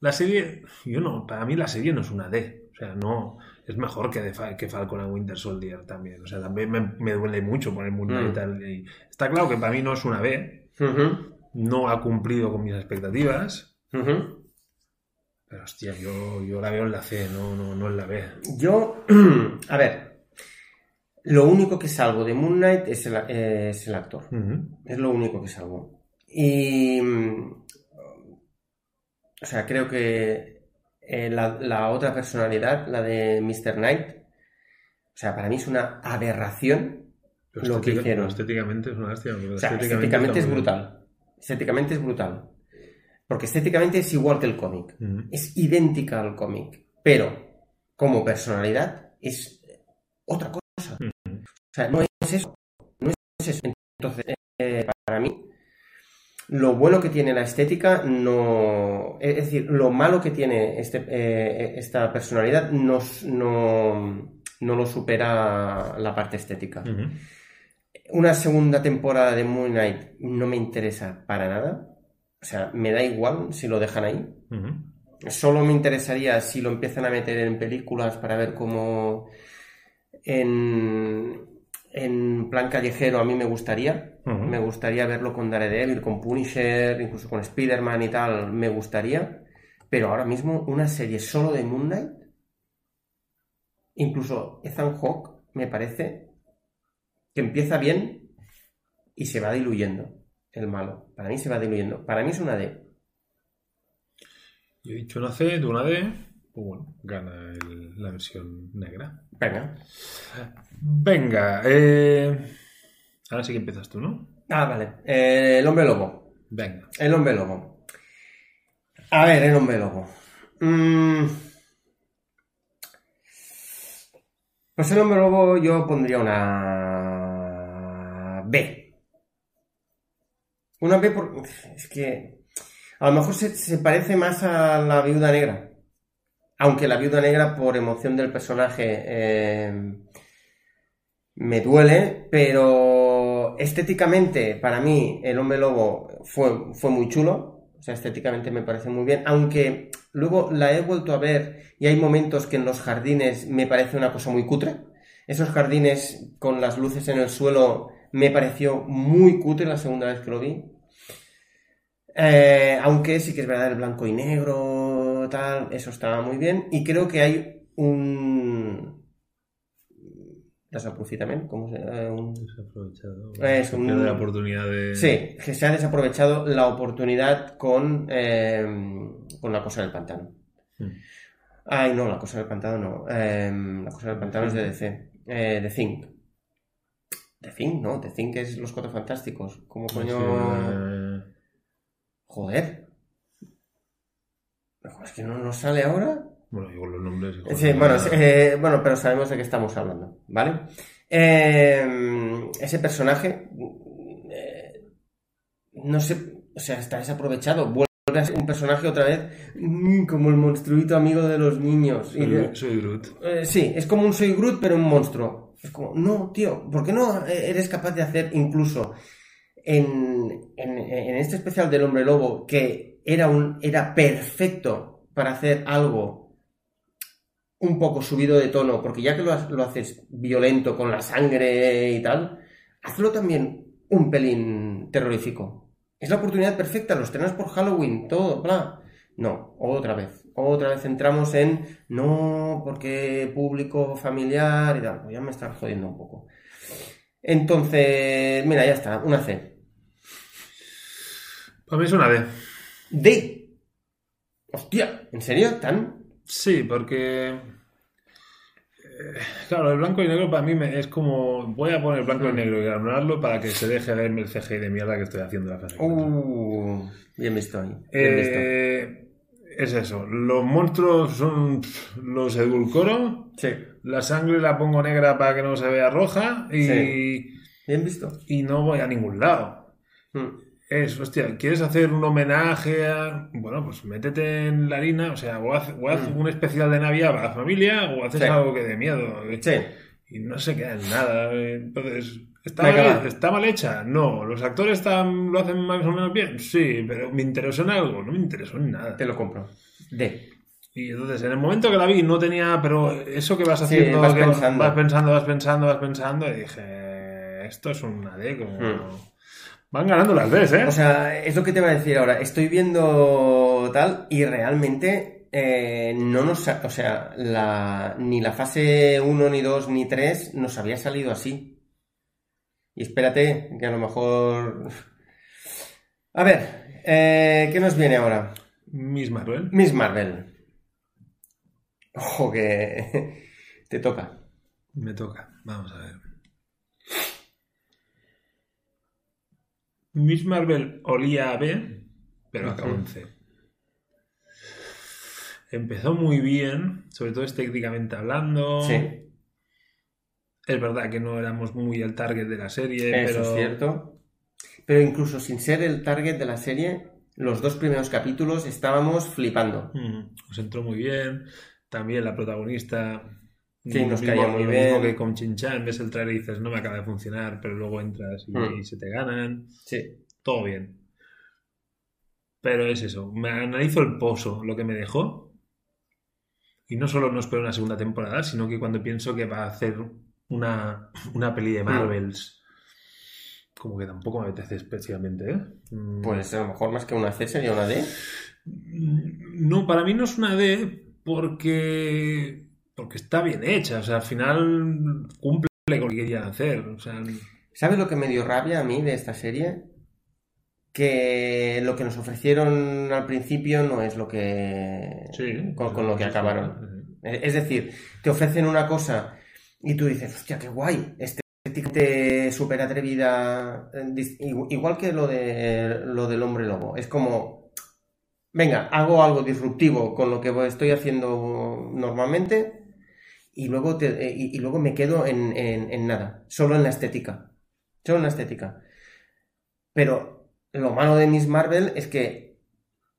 La serie, yo no, para mí la serie no es una D. O sea, no, es mejor que, de que Falcon and Winter Soldier también. O sea, también me, me duele mucho poner Moon Knight. Mm. y está claro que para mí no es una B. Ujú. No ha cumplido con mis expectativas. Pero hostia, yo, yo la veo en la C, no, no, no en la B. Yo, a ver, lo único que salvo de Moon Knight es el, es el actor. Es lo único que salvo. Y. O sea, creo que eh, la, la otra personalidad, la de Mr. Knight, o sea, para mí es una aberración lo que hicieron. estéticamente es una pero O sea, estéticamente es brutal. Estéticamente es brutal. Porque estéticamente es igual que el cómic. Es idéntica al cómic. Pero, como personalidad, es otra cosa. O sea, no es eso. No es eso. Entonces, eh, para mí, lo bueno que tiene la estética no. Es decir, lo malo que tiene este, eh, esta personalidad no, no, no lo supera la parte estética. Una segunda temporada de Moon Knight no me interesa para nada. O sea, me da igual si lo dejan ahí. Solo me interesaría si lo empiezan a meter en películas para ver cómo en, en plan callejero a mí me gustaría. Me gustaría verlo con Daredevil, con Punisher, incluso con Spider-Man y tal, me gustaría. Pero ahora mismo una serie solo de Moon Knight, incluso Ethan Hawke, me parece que empieza bien, y se va diluyendo el malo. Para mí se va diluyendo. Para mí es una D. Yo he dicho una C, tú una D. Pues bueno, gana el- la versión negra. Venga. Venga, eh... ahora sí que empiezas tú, ¿no? Ah, vale. Eh, el hombre lobo. Venga. El hombre lobo. A ver, el hombre lobo. Mm. Pues el hombre lobo yo pondría una B. Una B por... Es que a lo mejor se, parece más a la viuda negra. Aunque la viuda negra, por emoción del personaje, eh, me duele, pero estéticamente, para mí, el hombre lobo fue, fue muy chulo. O sea, estéticamente me parece muy bien. Aunque luego la he vuelto a ver y hay momentos que en los jardines me parece una cosa muy cutre. Esos jardines con las luces en el suelo me pareció muy cutre la segunda vez que lo vi. Eh, aunque sí que es verdad el blanco y negro, tal, eso estaba muy bien. Y creo que hay un... Desaprofitament, ¿cómo se un... Desaprovechado. Es un- pierde la oportunidad de... Sí, que se ha desaprovechado la oportunidad con, eh, con la cosa del pantano. Mm. Ay, no, la cosa del pantano no. Eh, la cosa del pantano es de DC. Eh, The Thing. The Thing, ¿no? The Thing es Los Cuatro Fantásticos. ¿Cómo coño...? Eh, Joder. Es que no nos sale ahora. Bueno, digo los nombres. Sí, de bueno, eh, bueno, pero sabemos de qué estamos hablando, ¿vale? Eh, ese personaje, eh, no sé, o sea, está desaprovechado. Vuelve a ser un personaje otra vez mm, como el monstruito amigo de los niños. Y de- Soy, soy Groot. eh, sí, es como un Soy Groot, pero un monstruo. Es como, no, tío, ¿por qué no eres capaz de hacer incluso en, en- este especial del hombre lobo, que era, un, era perfecto para hacer algo un poco subido de tono, porque ya que lo, lo haces violento con la sangre y tal, hazlo también un pelín terrorífico. Es la oportunidad perfecta, los estrenas por Halloween, todo, bla. No, otra vez. Otra vez entramos en no, porque público familiar y tal. Pues ya me está jodiendo un poco. Entonces, mira, ya está, una C. Para mí es una D. D. Hostia, ¿en serio? ¿Tan? Sí, porque. eh, Claro, el blanco y negro para mí me- es como. Voy a poner blanco y negro y granularlo para que se deje verme el CGI de mierda que estoy haciendo la cuatro. Uh, bien visto ahí. Bien visto. Eh, es eso. Los monstruos son. Los edulcoro. Sí, La sangre la pongo negra para que no se vea roja. Y, Sí. bien visto. y no voy a ningún lado. Mm. Es, hostia, ¿quieres hacer un homenaje a.? Bueno, pues métete en la harina, o sea, o haz, o haz Mm. un especial de Navidad para la familia, o haces Sí. algo que dé miedo. Sí, Y no se queda en nada. Entonces, ¿está mal. ¿está mal hecha? No. ¿Los actores están, lo hacen más o menos bien? Sí, pero ¿me interesó en algo? No me interesó en nada. te lo compro. D. Y entonces, en el momento que la vi, no tenía, pero eso que vas Sí, haciendo, vas que pensando. vas pensando, vas pensando, vas pensando, y dije, esto es una D, como... Hmm. Van ganando las Ds, ¿eh? O sea, es lo que te voy a decir ahora. Estoy viendo tal y realmente eh, no nos... ha- O sea, la, ni la fase 1, ni 2, ni 3 nos había salido así. Y espérate, que a lo mejor... A ver, eh, ¿qué nos viene ahora? Miss Marvel. Miss Marvel. Ojo que te toca. Me toca. Vamos a ver. Miss Marvel olía a B, pero acabó en C. Empezó muy bien, sobre todo estéticamente hablando. Sí, Es verdad que no éramos muy el target de la serie, eso pero es cierto. Pero incluso sin ser el target de la serie, los dos primeros capítulos estábamos flipando. Mm, nos entró muy bien. También la protagonista. Sí, nos lo caía mismo- muy lo bien. mismo que con Chinchan, ves el trailer y dices, no me acaba de funcionar, pero luego entras y, Mm. y se te ganan. Sí. Todo bien. Pero es eso. Me analizo el pozo, lo que me dejó. Y no solo no espero una segunda temporada, sino que cuando pienso que va a hacer una, una peli de Marvels, como que tampoco me apetece especialmente, ¿eh? Mm, Pues a lo mejor más que una C sería una D. No, para mí no es una D porque, porque está bien hecha. O sea, al final cumple con lo que querían hacer. O sea, ¿Sabes lo que me dio rabia a mí de esta serie? Que lo que nos ofrecieron al principio no es lo que. Sí. con, con lo que acabaron. Es decir, te ofrecen una cosa y tú dices, hostia, qué guay, estéticamente súper atrevida, eh, igual que lo, de, lo del hombre lobo. Es como, venga, hago algo disruptivo con lo que estoy haciendo normalmente y luego, eh, y luego me quedo en, en- en nada, solo en la estética. Solo en la estética. Pero lo malo de Miss Marvel es que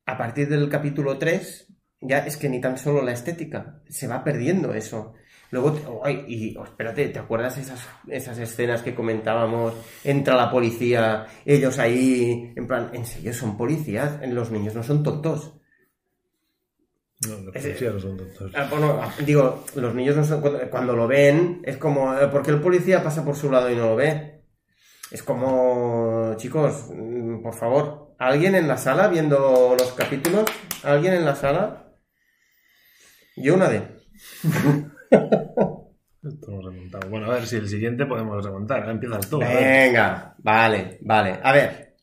a partir del capítulo 3 ya es que ni tan solo la estética, se va perdiendo eso. Luego, te- ay, y oh, espérate, ¿te acuerdas esas, esas escenas que comentábamos? Entra la policía, ellos ahí, en plan, ¿en serio son policías? Los niños no son tontos. No, los policías no son tontos. Ah, bueno, ah, digo, los niños no son, cuando, cuando lo ven, es como, eh, ¿por qué el policía pasa por su lado y no lo ve? Es como, chicos, mm, por favor, ¿alguien en la sala viendo los capítulos? ¿Alguien en la sala? Yo una de. Esto hemos remontado. Bueno, a ver si el siguiente podemos remontar. Ahora empiezas tú. Venga, vale, vale. A ver,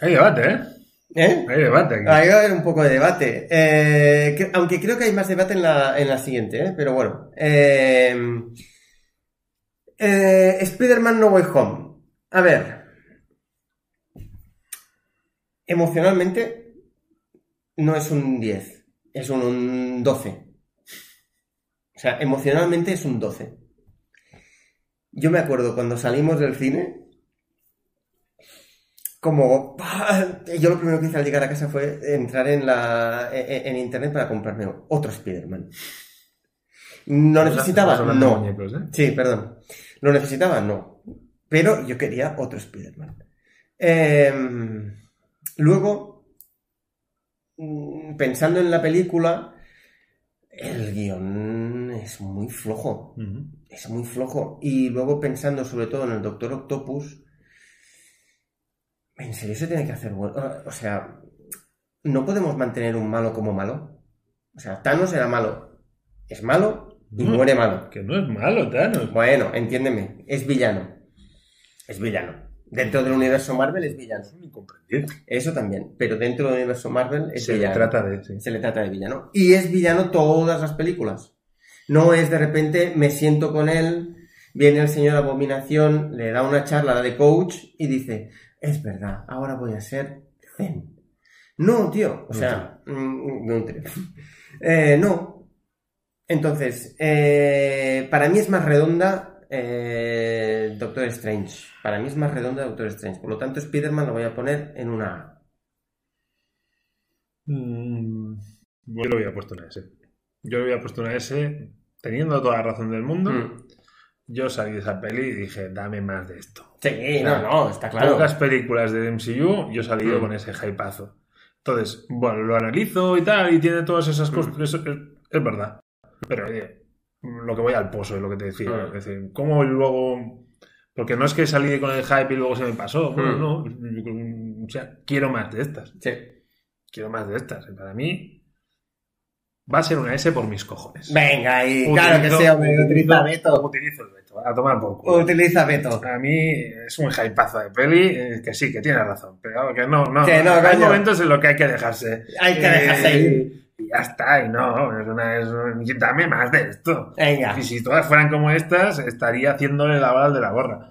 Hay debate, ¿eh? ¿eh? Hay debate aquí. Haber un poco de debate. Eh, que- aunque creo que hay más debate en la, en la siguiente, ¿eh? pero bueno. Eh, eh, Spider-Man No Way Home. A ver. Emocionalmente no es un 10, es un, un 12. O sea, emocionalmente es un 12. Yo me acuerdo cuando salimos del cine, como ¡pah! yo lo primero que hice al llegar a casa fue entrar en la en, en internet para comprarme otro Spider-Man. ¿No necesitaba? de No. muñecos, ¿eh? Sí, perdón. ¿Lo necesitaba? No. Pero yo quería otro Spider-Man. Em, luego, pensando en la película, el guion es muy flojo. Es muy flojo. Y luego pensando sobre todo en el Doctor Octopus, ¿en serio se tiene que hacer bueno? O sea, ¿no podemos mantener un malo como malo? O sea, Thanos era malo. Es malo y No. muere malo. Que no es malo, Thanos. Bueno, entiéndeme. Es villano. Es villano. Dentro del universo Marvel es villano. Es un incomprendido. Eso también. Pero dentro del universo Marvel es Se le villano. trata de... sí. Se le trata de villano. Y es villano todas las películas. No es de repente me siento con él, viene el señor Abominación, le da una charla de coach y dice, es verdad, ahora voy a ser zen. No, tío. O sea, mm, no, tío. Eh, no. Entonces, eh, para mí es más redonda eh, Doctor Strange. Para mí es más redonda Doctor Strange. Por lo tanto, Spider-Man lo voy a poner en una A. Mm, Yo lo había puesto una S. Yo lo había puesto una S teniendo toda la razón del mundo. Mm. Yo salí de esa peli y dije, dame más de esto. Sí, no, no, está claro. Pocas películas de MCU, yo he salido Mm. con ese hypazo. Entonces, bueno, lo analizo y tal, y tiene todas esas cosas. es, es verdad. Pero, oye, lo que voy al pozo es lo que te decía. Mm. Es decir, ¿cómo luego.? Porque no es que salí con el hype y luego se me pasó. Bueno, Mm. no. yo- O sea, quiero más de estas. Sí. Quiero más de estas. Para mí, va a ser una S por mis cojones. Venga, y Utilizo- claro que sí, hombre, utiliza utilizo- Beto. Utilizo el veto. A tomar por culo. Utiliza Beto. A mí es un hypazo de peli, eh, que sí, que tiene razón, pero que no, no. Que no, hay momentos en los que hay que dejarse. Hay que eh, dejarse ir. Y ya está, y no, es una, es un- dame más de esto. Venga. Y si todas fueran como estas, estaría haciéndole la bala de la gorra.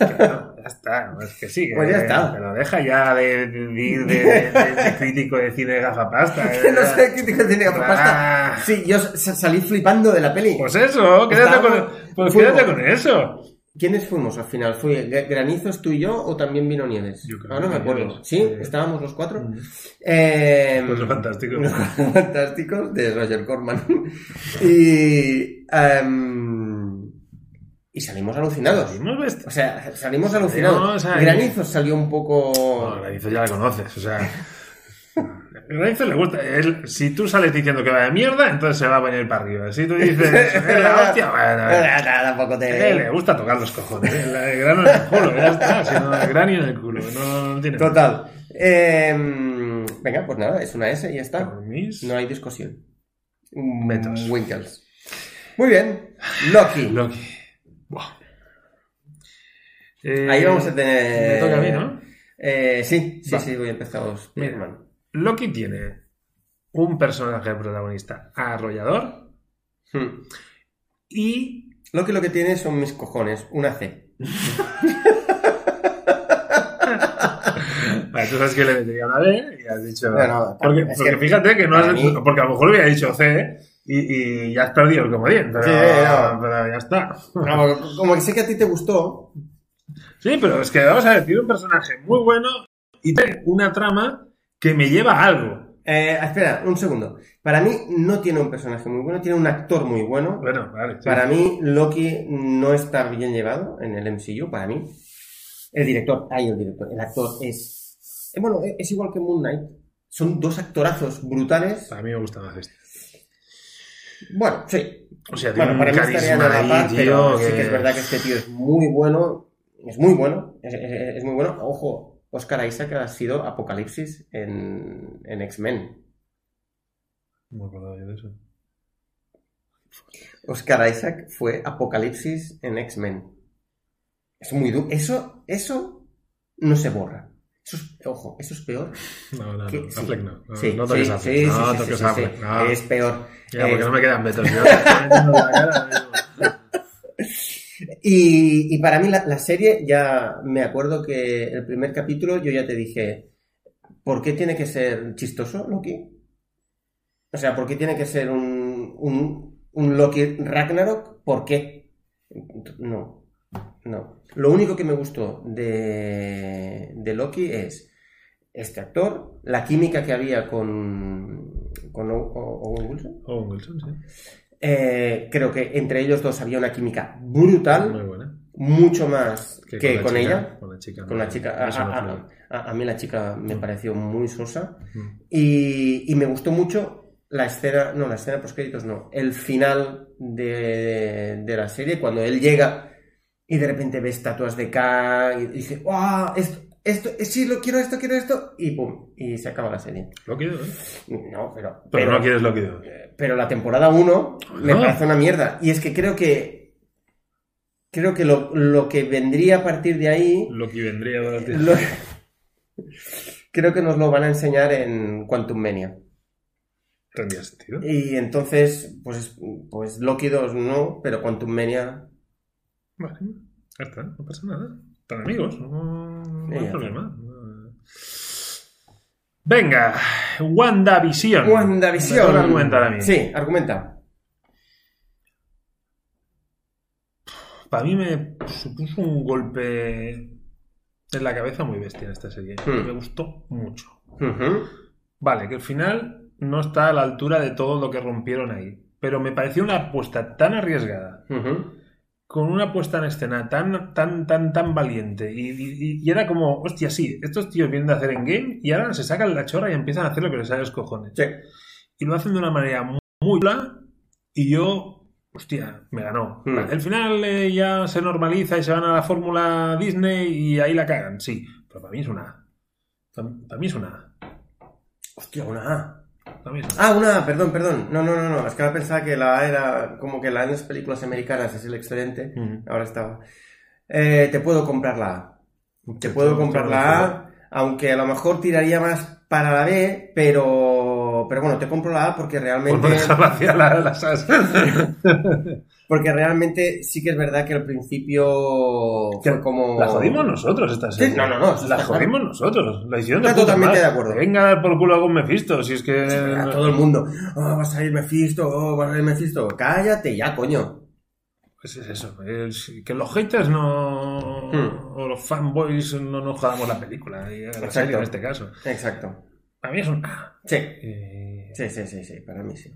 No, ya está, es que sí, que, Pues ya está. pero deja ya de, de, de- de- de- de crítico de cine de gafapasta. Que no sé qué te tiene que Ah. Sí, yo sa- salí flipando de la peli. Pues eso, quédate con, pues quédate con eso. ¿Quiénes fuimos al final? ¿Fue Gra- Granizos tú y yo o también vino Nieves? Yo creo Ahora no que me acuerdo. Nieves. ¿Sí? ¿Estábamos los cuatro? Eh, Pues fantástico. Los fantásticos de Roger Corman. y, em, y salimos alucinados. Salimos O sea, salimos alucinados. Salimos. Granizos salió un poco... No, Granizo ya la conoces, o sea. Granizo le gusta. él- si tú sales diciendo que va de mierda, entonces se va a venir para arriba. Si tú dices, "Es la hostia, bueno, Eh, Tampoco te... eh, le gusta tocar los cojones. ¿eh? El grano en el culo, ya está. Si no, el granio en el culo. No, no tiene. Total. Em, venga, pues nada, es una S y ya está. No hay discusión. Betos. Winkles. Muy bien. Loki. Loki. Buah. Eh, Ahí vamos a tener. Me toca a mí, ¿no? Eh, sí, sí, Vale. sí, voy a empezar. Mira, Loki tiene un personaje protagonista arrollador Hmm. y Loki lo que tiene son mis cojones, una C. Vale, tú sabes que le metería una B y has dicho. No, no, porque, es porque que fíjate que no has. mí- Porque a lo mejor hubiera dicho C y, y ya has perdido el comodín. Pero, Sí, no. pero ya está. Como, como que sé que a ti te gustó. Sí, pero es que vamos a ver, tiene un personaje muy bueno y tiene una trama que me lleva a algo. Eh, espera, un segundo. Para mí no tiene un personaje muy bueno, tiene un actor muy bueno. Bueno, vale. sí. Para mí, Loki no está bien llevado en el MCU, para mí. El director, ay, el director, el actor es. eh, bueno, es igual que Moon Knight. Son dos actorazos brutales. A mí me gusta más este. Bueno, sí. O sea, tiene Bueno, un para mí estarían carisma a la par, ahí, pero tío. sí que es verdad que este tío es muy bueno. Es muy bueno. Es, es- es muy bueno. Ojo, Oscar Isaac ha sido Apocalipsis en, en X-Men. No me acordaba yo de eso. Oscar Isaac fue Apocalipsis en X-Men. Es muy duro. Eso, eso no se borra. Eso es, ojo, eso es peor. No, no, que- no. sí. Affleck no. No, Sí, no toques sí, Affleck. sí, no sí, sí, toques sí, Affleck. sí. no. Es peor. Ya, porque Es- no me quedan vetos. Yo te estoy metiendo en la cara ahora mismo. Y, para mí la, serie, ya me acuerdo que el primer capítulo yo ya te dije, ¿por qué tiene que ser chistoso Loki? O sea, ¿por qué tiene que ser un, un, un Loki Ragnarok? ¿Por qué? No, no. Lo único que me gustó de, de Loki es este actor, la química que había con, con Owen Wilson. Owen Wilson, sí. Eh, creo que entre ellos dos había una química brutal Muy buena. mucho más que, con chica- ella. Con la chica. Con la chica. A, mí la chica me Mm. pareció muy sosa. Mm. Y, y me gustó mucho la escena, no, la escena post créditos no, el final de, de la serie, cuando él llega y de repente ve estatuas de K y dice. Esto, esto, sí, lo quiero esto, quiero esto, y pum, y se acaba la serie. Lo quiero, ¿eh? No, pero. Pero, no quieres lo quiero. Pero la temporada 1 me No. parece una mierda. Y es que creo que. Creo que lo, lo que vendría a partir de ahí. Lo que vendría a darte. lo- creo que nos lo van a enseñar en Quantum Mania. Tendría sentido. Y entonces, pues, pues Loki 2 no, pero Quantum Mania. Vale, ya está, no pasa nada. Están amigos, no, hay problema. Venga, WandaVision. WandaVision. Argumentar a mí. Sí, argumenta. Para mí me supuso un golpe en la cabeza muy bestia en esta serie. Hmm. Me gustó mucho. Vale, que el final no está a la altura de todo lo que rompieron ahí. Pero me pareció una apuesta tan arriesgada. Con una puesta en escena tan, tan, tan, tan valiente. Y, y- y era como, hostia, sí, estos tíos vienen de hacer en game y ahora se sacan la chorra y empiezan a hacer lo que les sale a los cojones. Sí. Y lo hacen de una manera muy, muy chula y yo, hostia, me ganó. Hmm. El final eh, ya se normaliza y se van a la fórmula Disney y ahí la cagan, sí. Pero para mí es una A. Para, para mí es una A. Hostia, una A. Ah, una A, perdón, perdón. No, no, no, no. Es que ahora pensaba que la A era como que la A en las películas americanas es el excelente. Ujú. Ahora estaba. Eh, te puedo comprar la A. Te Te puedo comprar la A, aunque a lo mejor tiraría más para la B, pero, pero bueno, te compro la A porque Por realmente, dejar vacía la, las As. porque realmente sí que es verdad que al principio fue como... La jodimos nosotros esta serie. Sí, no, no, no, La está jodimos nosotros. La hicieron puta totalmente de acuerdo. Venga a dar por culo con Mephisto, si es que... A todo el mundo, oh, va a salir Mephisto, oh, va a salir Mephisto. Cállate ya, coño. Pues es eso, es que los haters no... Hmm. o los fanboys no nos jodamos la película, y la Exacto. serie en este caso. Exacto. Para mí es un A. Sí. Eh, Sí, sí, sí, sí, para mí sí.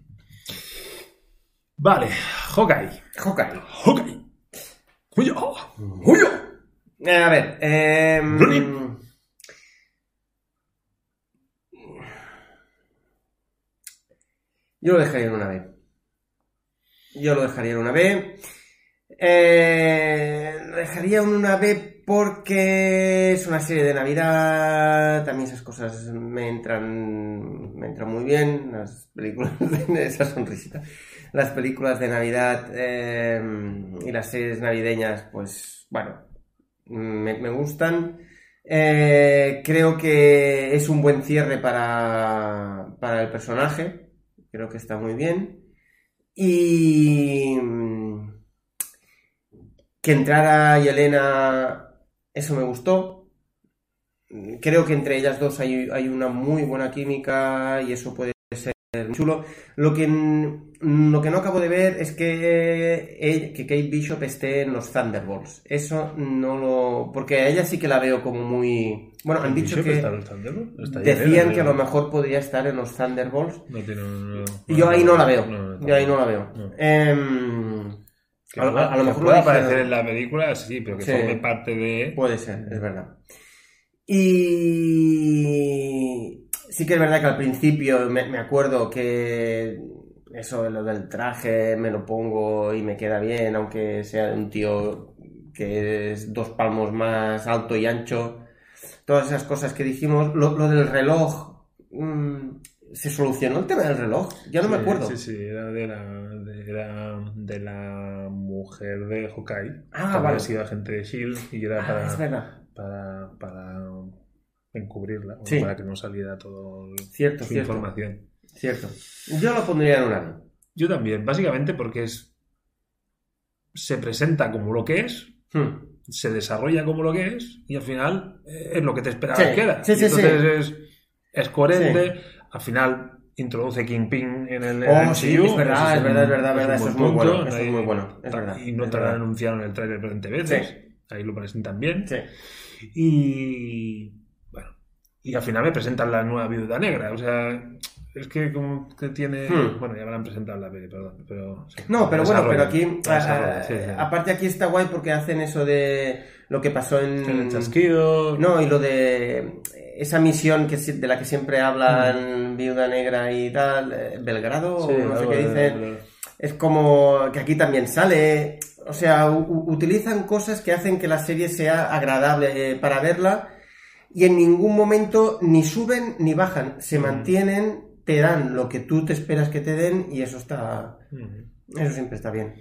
Vale, Hawkeye. Hawkeye. Hawkeye. Uy, oh. ¡Uy! Eh, a ver, eh, yo lo dejaría en una B. Yo lo dejaría en una B. Eh, dejaría en una B porque es una serie de Navidad, también esas cosas me entran, me entran muy bien, las películas de esa sonrisita, las películas de Navidad eh, y las series navideñas, pues bueno, me, me gustan. Eh, creo que es un buen cierre para, para el personaje, creo que está muy bien. Y mm, que entrara Yelena, eso me gustó. Creo que entre ellas dos hay, hay una muy buena química y eso puede ser muy chulo. Lo que, lo que no acabo de ver es que, eh, que Kate Bishop esté en los Thunderbolts. Eso no lo... Porque a ella sí que la veo como muy... Bueno, han dicho que... Decían ¿eh? que a lo mejor podría estar en los Thunderbolts. No tiene. no- Y yo ahí no la veo. no, Yo ahí no la veo. no. Que a, lo- a mejor dijeron- aparecer en la película, sí, pero que Sí. forme parte de. Puede ser, es verdad. Y sí que es verdad que al principio me, me acuerdo que eso lo del traje me lo pongo y me queda bien, aunque sea un tío que es dos palmos más alto y ancho. Todas esas cosas que dijimos. Lo, lo del reloj. mm, ¿Se solucionó el tema del reloj? Ya no me acuerdo. Sí, sí, era de la, de la mujer de Hawkeye. Ah, que vale. había sido agente de Shield y era Ah, para, es verdad. para, para encubrirla, Sí. para que no saliera todo el- Cierto, su cierto. información. Cierto. Yo lo pondría en un año. Yo también, básicamente porque es se presenta como lo que es, Hmm. se desarrolla como lo que es y al final eh, es lo que te esperabas Sí, que era. sí, entonces Es, es coherente, al final introduce Kingpin en el Oh, MCU, sí, es verdad, es verdad, es verdad, un verdad, eso es muy punto, bueno, eso es muy bueno, es verdad, Y no es te lo han anunciado en el trailer 20 veces, ahí lo presentan bien. Sí. Y bueno, y al final me presentan la nueva viuda negra, o sea, es que como que tiene, Hmm. bueno, ya me la han presentado en la peli, perdón, pero sí. No, pero bueno, pero aquí, desarrollo, a- a- sí, sí. aparte aquí está guay porque hacen eso de lo que pasó en... En el chasquido, No, y lo de esa misión que, de la que siempre hablan Viuda Negra y tal, eh, Belgrado, Sí, o no sé qué dicen, es como que aquí también sale, o sea, utilizan cosas que hacen que la serie sea agradable eh, para verla y en ningún momento ni suben ni bajan, se Mm. mantienen, te dan lo que tú te esperas que te den y eso está, Ujú. eso siempre está bien.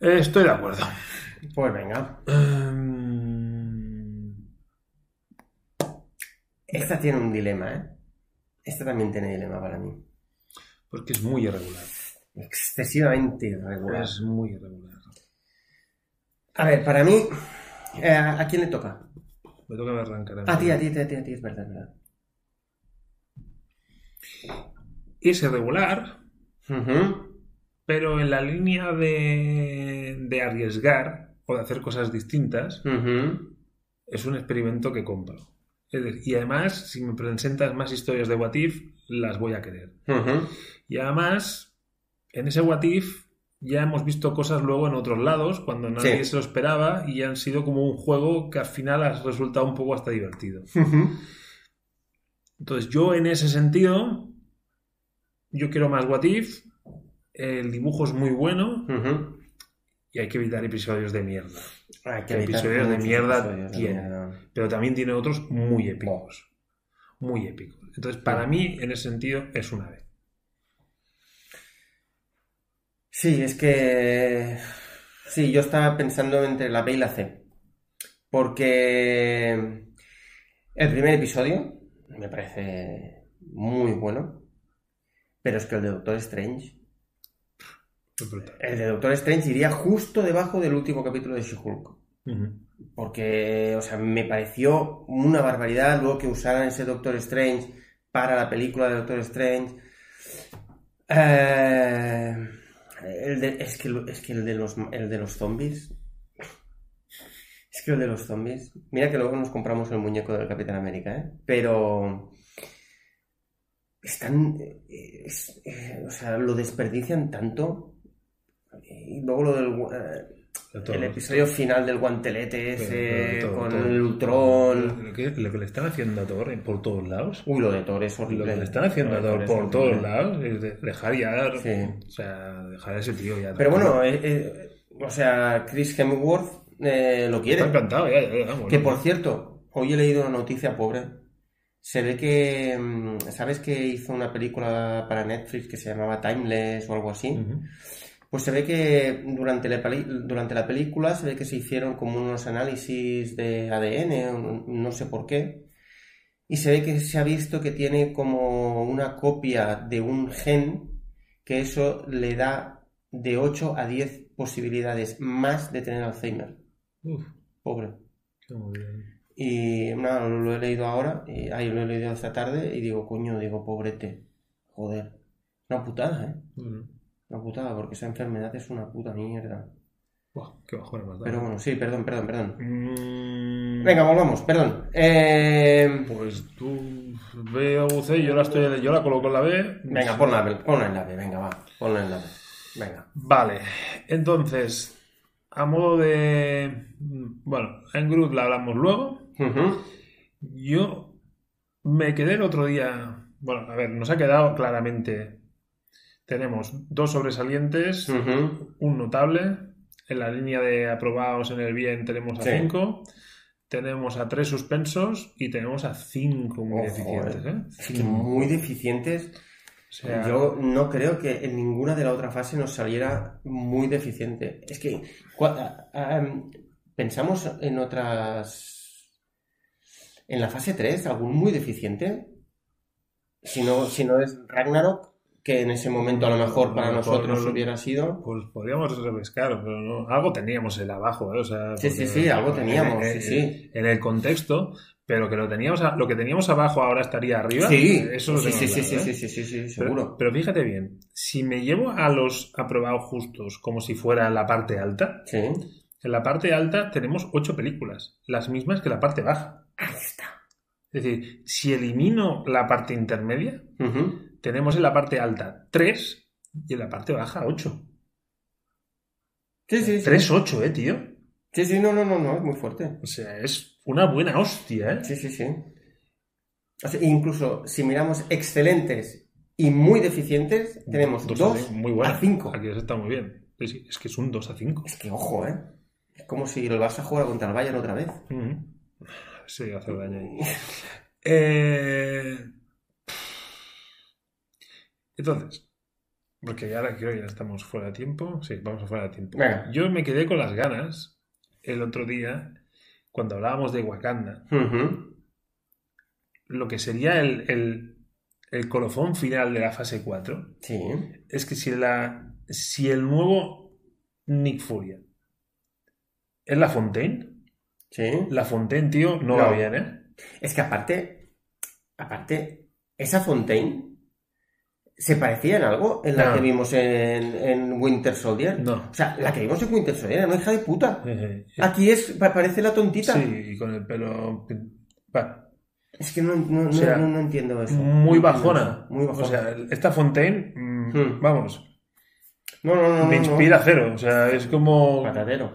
Eh, Estoy de acuerdo. Pues venga, Em, esta tiene un dilema, ¿eh? Esta también tiene dilema para mí. porque es muy irregular. Excesivamente irregular. Es muy irregular. A ver, para mí, eh, ¿a quién le toca? Me toca arrancar. A ti, a ti, a ti, a ti, a ti, es verdad, es verdad. Es irregular, pero en la línea de, de arriesgar o de hacer cosas distintas, es un experimento que compro. Y además, si me presentas más historias de What If, las voy a querer. Y además, en ese What If ya hemos visto cosas luego en otros lados, cuando nadie Sí. se lo esperaba, y han sido como un juego que al final ha resultado un poco hasta divertido. Entonces, yo en ese sentido, yo quiero más What If, el dibujo es muy bueno. Y hay que evitar episodios de mierda. Hay Que episodios de mierda episodios de tiene. mierda. Pero también tiene otros muy épicos. Muy épicos. Entonces, para mí, en ese sentido, es una vez. Sí, es que. Sí, yo estaba pensando entre la B y la C. Porque. El primer episodio me parece muy bueno. Pero es que el de Doctor Strange. El de Doctor Strange iría justo debajo del último capítulo de She-Hulk. Porque, o sea, me pareció una barbaridad luego que usaran ese Doctor Strange para la película de Doctor Strange. Eh, el de- es, que, es que el de los, el de los zombies. Es que el de los zombies. Mira que luego nos compramos el muñeco del Capitán América, ¿eh? Pero. Están. eh, es- eh, o sea, lo desperdician tanto. Y luego lo del. eh, todo. el episodio final del guantelete ese todo, con el Ultron. Lo que, lo que le están haciendo a Thor por todos lados. Uy, lo de Thor es Lo horrible. que le están haciendo a Lo Thor por todos lados es dejar ya. Sí. O sea, dejar a ese tío ya. Pero bueno, eh, eh, o sea, Chris Hemsworth eh, lo quiere. Está encantado, ya, ya, vamos. Que por cierto, hoy he leído una noticia pobre. Se ve que. mm, ¿Sabes que hizo una película para Netflix que se llamaba Timeless o algo así? Ujú. Pues se ve que durante la, peli- durante la película se ve que se hicieron como unos análisis de ADN, no sé por qué, y se ve que se ha visto que tiene como una copia de un gen que eso le da de 8 a 10 posibilidades más de tener Alzheimer. Uf, Pobre. qué. Y nada, lo he leído ahora, y, ahí lo he leído esta tarde, y digo, coño, digo, pobrete. Joder. Una putada, ¿eh? Una putada, porque esa enfermedad es una puta mierda. Buah, qué da. Pero bueno, sí, perdón, perdón, perdón. Mm, Venga, volvamos, perdón. Eh, Pues tú ve a UC yo la, estoy, yo la coloco en la B. venga, ponla, ponla en la B, venga, va, ponla en la B. Venga. Vale, entonces, a modo de... Bueno, en Groot la hablamos luego. Yo me quedé el otro día... Bueno, a ver, nos ha quedado claramente... Tenemos dos sobresalientes, un notable. En la línea de aprobados en el bien tenemos a Sí. cinco. Tenemos a tres suspensos y tenemos a cinco muy deficientes. eh. ¿eh? Es que muy deficientes. O sea, Yo no creo que en ninguna de la otra fase nos saliera muy deficiente. Es que ah, pensamos en otras. En la fase 3, algún muy deficiente. Si no, si no es Ragnarok, que en ese momento a lo mejor para No, nosotros no, hubiera sido. Pues podríamos refrescar, pero no. Algo teníamos el abajo, ¿eh? O sea, Sí, sí, sí, algo teníamos, en, sí, sí. En el contexto, pero que lo teníamos, lo que teníamos abajo ahora estaría arriba. Sí, eso lo sí, sí, sí, sí, sí, sí, sí, seguro. pero fíjate bien, si me llevo a los aprobados justos como si fuera la parte alta, Sí. en la parte alta tenemos ocho películas, las mismas que la parte baja. Ahí está. Es decir, si elimino la parte intermedia. Tenemos en la parte alta tres y en la parte baja ocho. Sí, sí, sí. Tres, ocho, eh, tío. Sí, sí, no, no, no, no, es muy fuerte. O sea, es una buena hostia, ¿eh? Sí, sí, sí. O sea, incluso si miramos excelentes y muy deficientes, tenemos Dos 2 a cinco, muy bueno. a 5. Aquí está muy bien. Sí, es que es un 2 a 5. Es que ojo, ¿eh? Es como si el Barça jugara contra el Bayern otra vez. Sí, hace daño ahí. Eh, Entonces, porque ahora creo que ya estamos fuera de tiempo. Sí, vamos a fuera de tiempo. Venga. Yo me quedé con las ganas el otro día, cuando hablábamos de Wakanda, lo que sería el, el, el colofón final de la fase 4. Sí. es que si, la, si el nuevo Nick Furia es la Fontaine, Sí. la Fontaine, tío, no, No. va bien, ¿eh? Es que aparte, aparte, esa Fontaine se parecía en algo en la No. que vimos en, en Winter Soldier. No. O sea, la que vimos en Winter Soldier, no hija de puta. Aquí es, pa- parece la tontita. Sí, y con el pelo... Va, Es que no, no, O sea, no- no entiendo eso. muy bajona. Muy bajona. O sea, esta Fontaine, mm, Hmm. vamos, no, no, no, me inspira cero. O sea, es como... Patatero.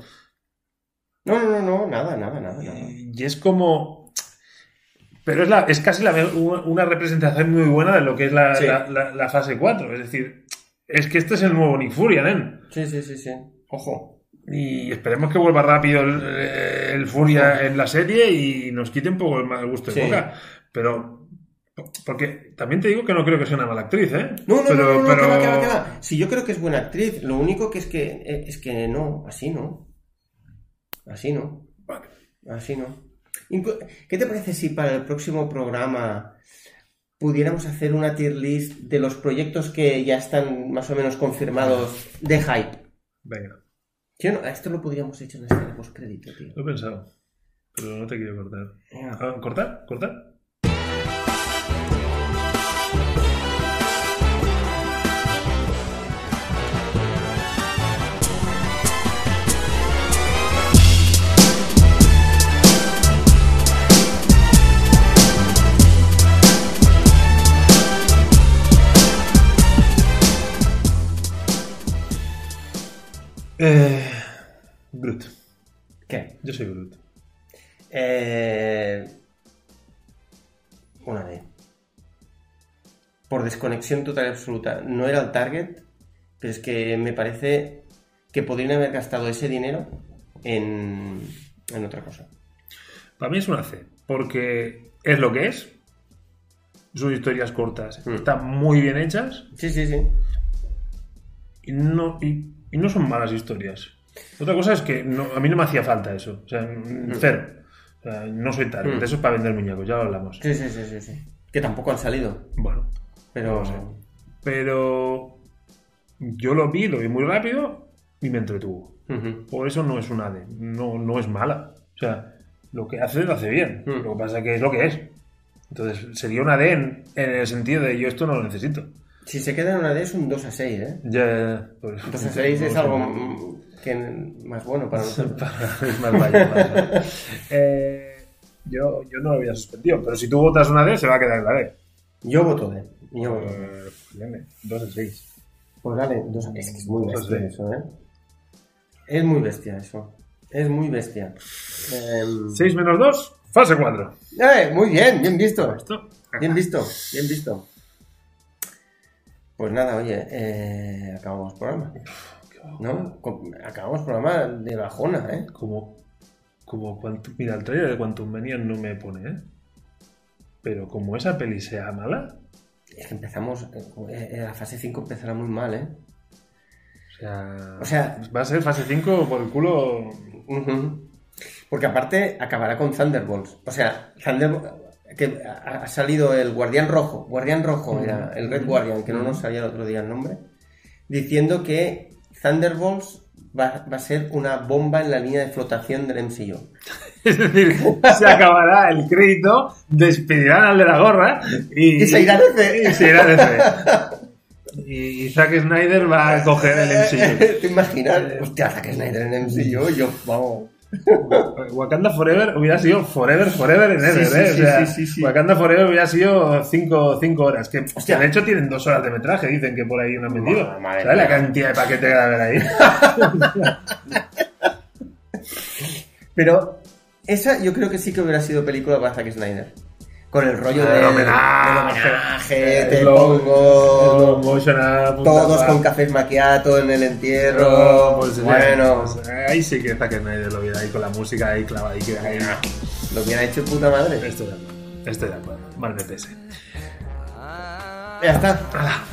No, no, no, no, nada, nada, nada, nada. Y es como... Pero es, la, es casi la, una representación muy buena de lo que es la, Sí. la- fase 4. Es decir, es que este es el nuevo Nick Furia, nen. Sí, sí, sí, sí. Ojo. Y esperemos que vuelva rápido el, el Furia en la serie y nos quite un poco el mal gusto de Sí. boca. Pero, porque también te digo que no creo que sea una mala actriz, ¿eh? No, no, pero, no, no, no, pero- que va, que va, que va. Si yo creo que es buena actriz, lo único que es que eh, es que no, así no. Así no. Así no. ¿Qué te parece si para el próximo programa pudiéramos hacer una tier list de los proyectos que ya están más o menos confirmados de hype? Venga, ¿Sí o no? Esto lo podríamos hecho en este postcrédito, tío. lo he pensado. Pero no te quiero cortar. Ah, ¿Cortar? ¿Cortar? Eh, Groot. ¿Qué? Yo soy Groot. Eh, una D. Por desconexión total y absoluta. No era el target, pero es que me parece que podrían haber gastado ese dinero en, en otra cosa. Para mí es una C, porque es lo que es. Son historias cortas, Mm. están muy bien hechas Sí, sí, sí. y no, y, y no son malas historias. Otra cosa es que no- a mí no me hacía falta eso. O sea, mm, cero. O sea, no soy tal. Mm. Eso es para vender muñecos, ya lo hablamos. Sí, sí, sí, sí, sí. Que tampoco han salido. Bueno, Pero. No sé. pero yo lo vi, lo vi muy rápido y me entretuvo. Ujú. Por eso no es una D, no, no es mala. O sea, lo que hace, lo hace bien. Mm. Lo que pasa es que es lo que es. Entonces, sería una D en, en el sentido de yo esto no lo necesito. Si se queda en una D es un 2 a 6, ¿eh? Ya, pues, 2 a 6 es algo que más bueno para nosotros. más vaya, más. Eh, yo, yo no lo había suspendido, pero si tú votas una D, se va a quedar en la D. Yo voto D. Yo voto D. Eh, bien, 2 a 6. Pues dale, dos- es que es muy a bestia seis. eso, ¿eh? Es muy bestia eso. Es muy bestia. Em, 6 menos 2, fase 4. ¡Eh! Muy bien, bien visto. Esto. Bien visto, bien visto. Pues nada, oye, eh, acabamos programa. ¿No? Acabamos programa de bajona, ¿eh? Como, como mira, el trailer de Quantum Mania no me pone, ¿eh? Pero como esa peli sea mala, Es que empezamos, eh, eh, la fase 5 empezará muy mal, ¿eh? o sea, O sea- va a ser fase 5 por el culo. Porque aparte acabará con Thunderbolts. O sea, Thunderbolts, que ha salido el Guardián Rojo. Guardián Rojo era el Red Guardian, que no nos salía el otro día el nombre. Diciendo que Thunderbolts va, va a ser una bomba en la línea de flotación del MCU. Es decir, se acabará el crédito, despedirán al de la gorra y, Y se irá de C. y se irá de C. Y, Zack Snyder va a coger el MCU. ¿Te imaginas? Hostia, Zack Snyder en MCU, yo, vamos. Wakanda Forever hubiera sido Forever, Forever en Ever, Sí, ¿eh? sí, o sea, sí, sí, sí. Wakanda Forever hubiera sido 5 horas. Que, Hostia. de hecho tienen dos horas de metraje, dicen que por ahí no han metido. ¿Sabes la cantidad de paquete que debe haber ahí? Pero esa yo creo que sí que hubiera sido película para Zack Snyder. Con el rollo El del homenaje. del homenaje, Es te pongo motion todos con cafés maquiato en el entierro. No, pues, bueno, pues, ahí sí que Zack Snyder lo viera ahí con la música ahí clavada. que ahí. lo hubiera hecho puta madre. Estoy de acuerdo. Estoy de acuerdo. Mal me pese. Ya está. ¡Hala!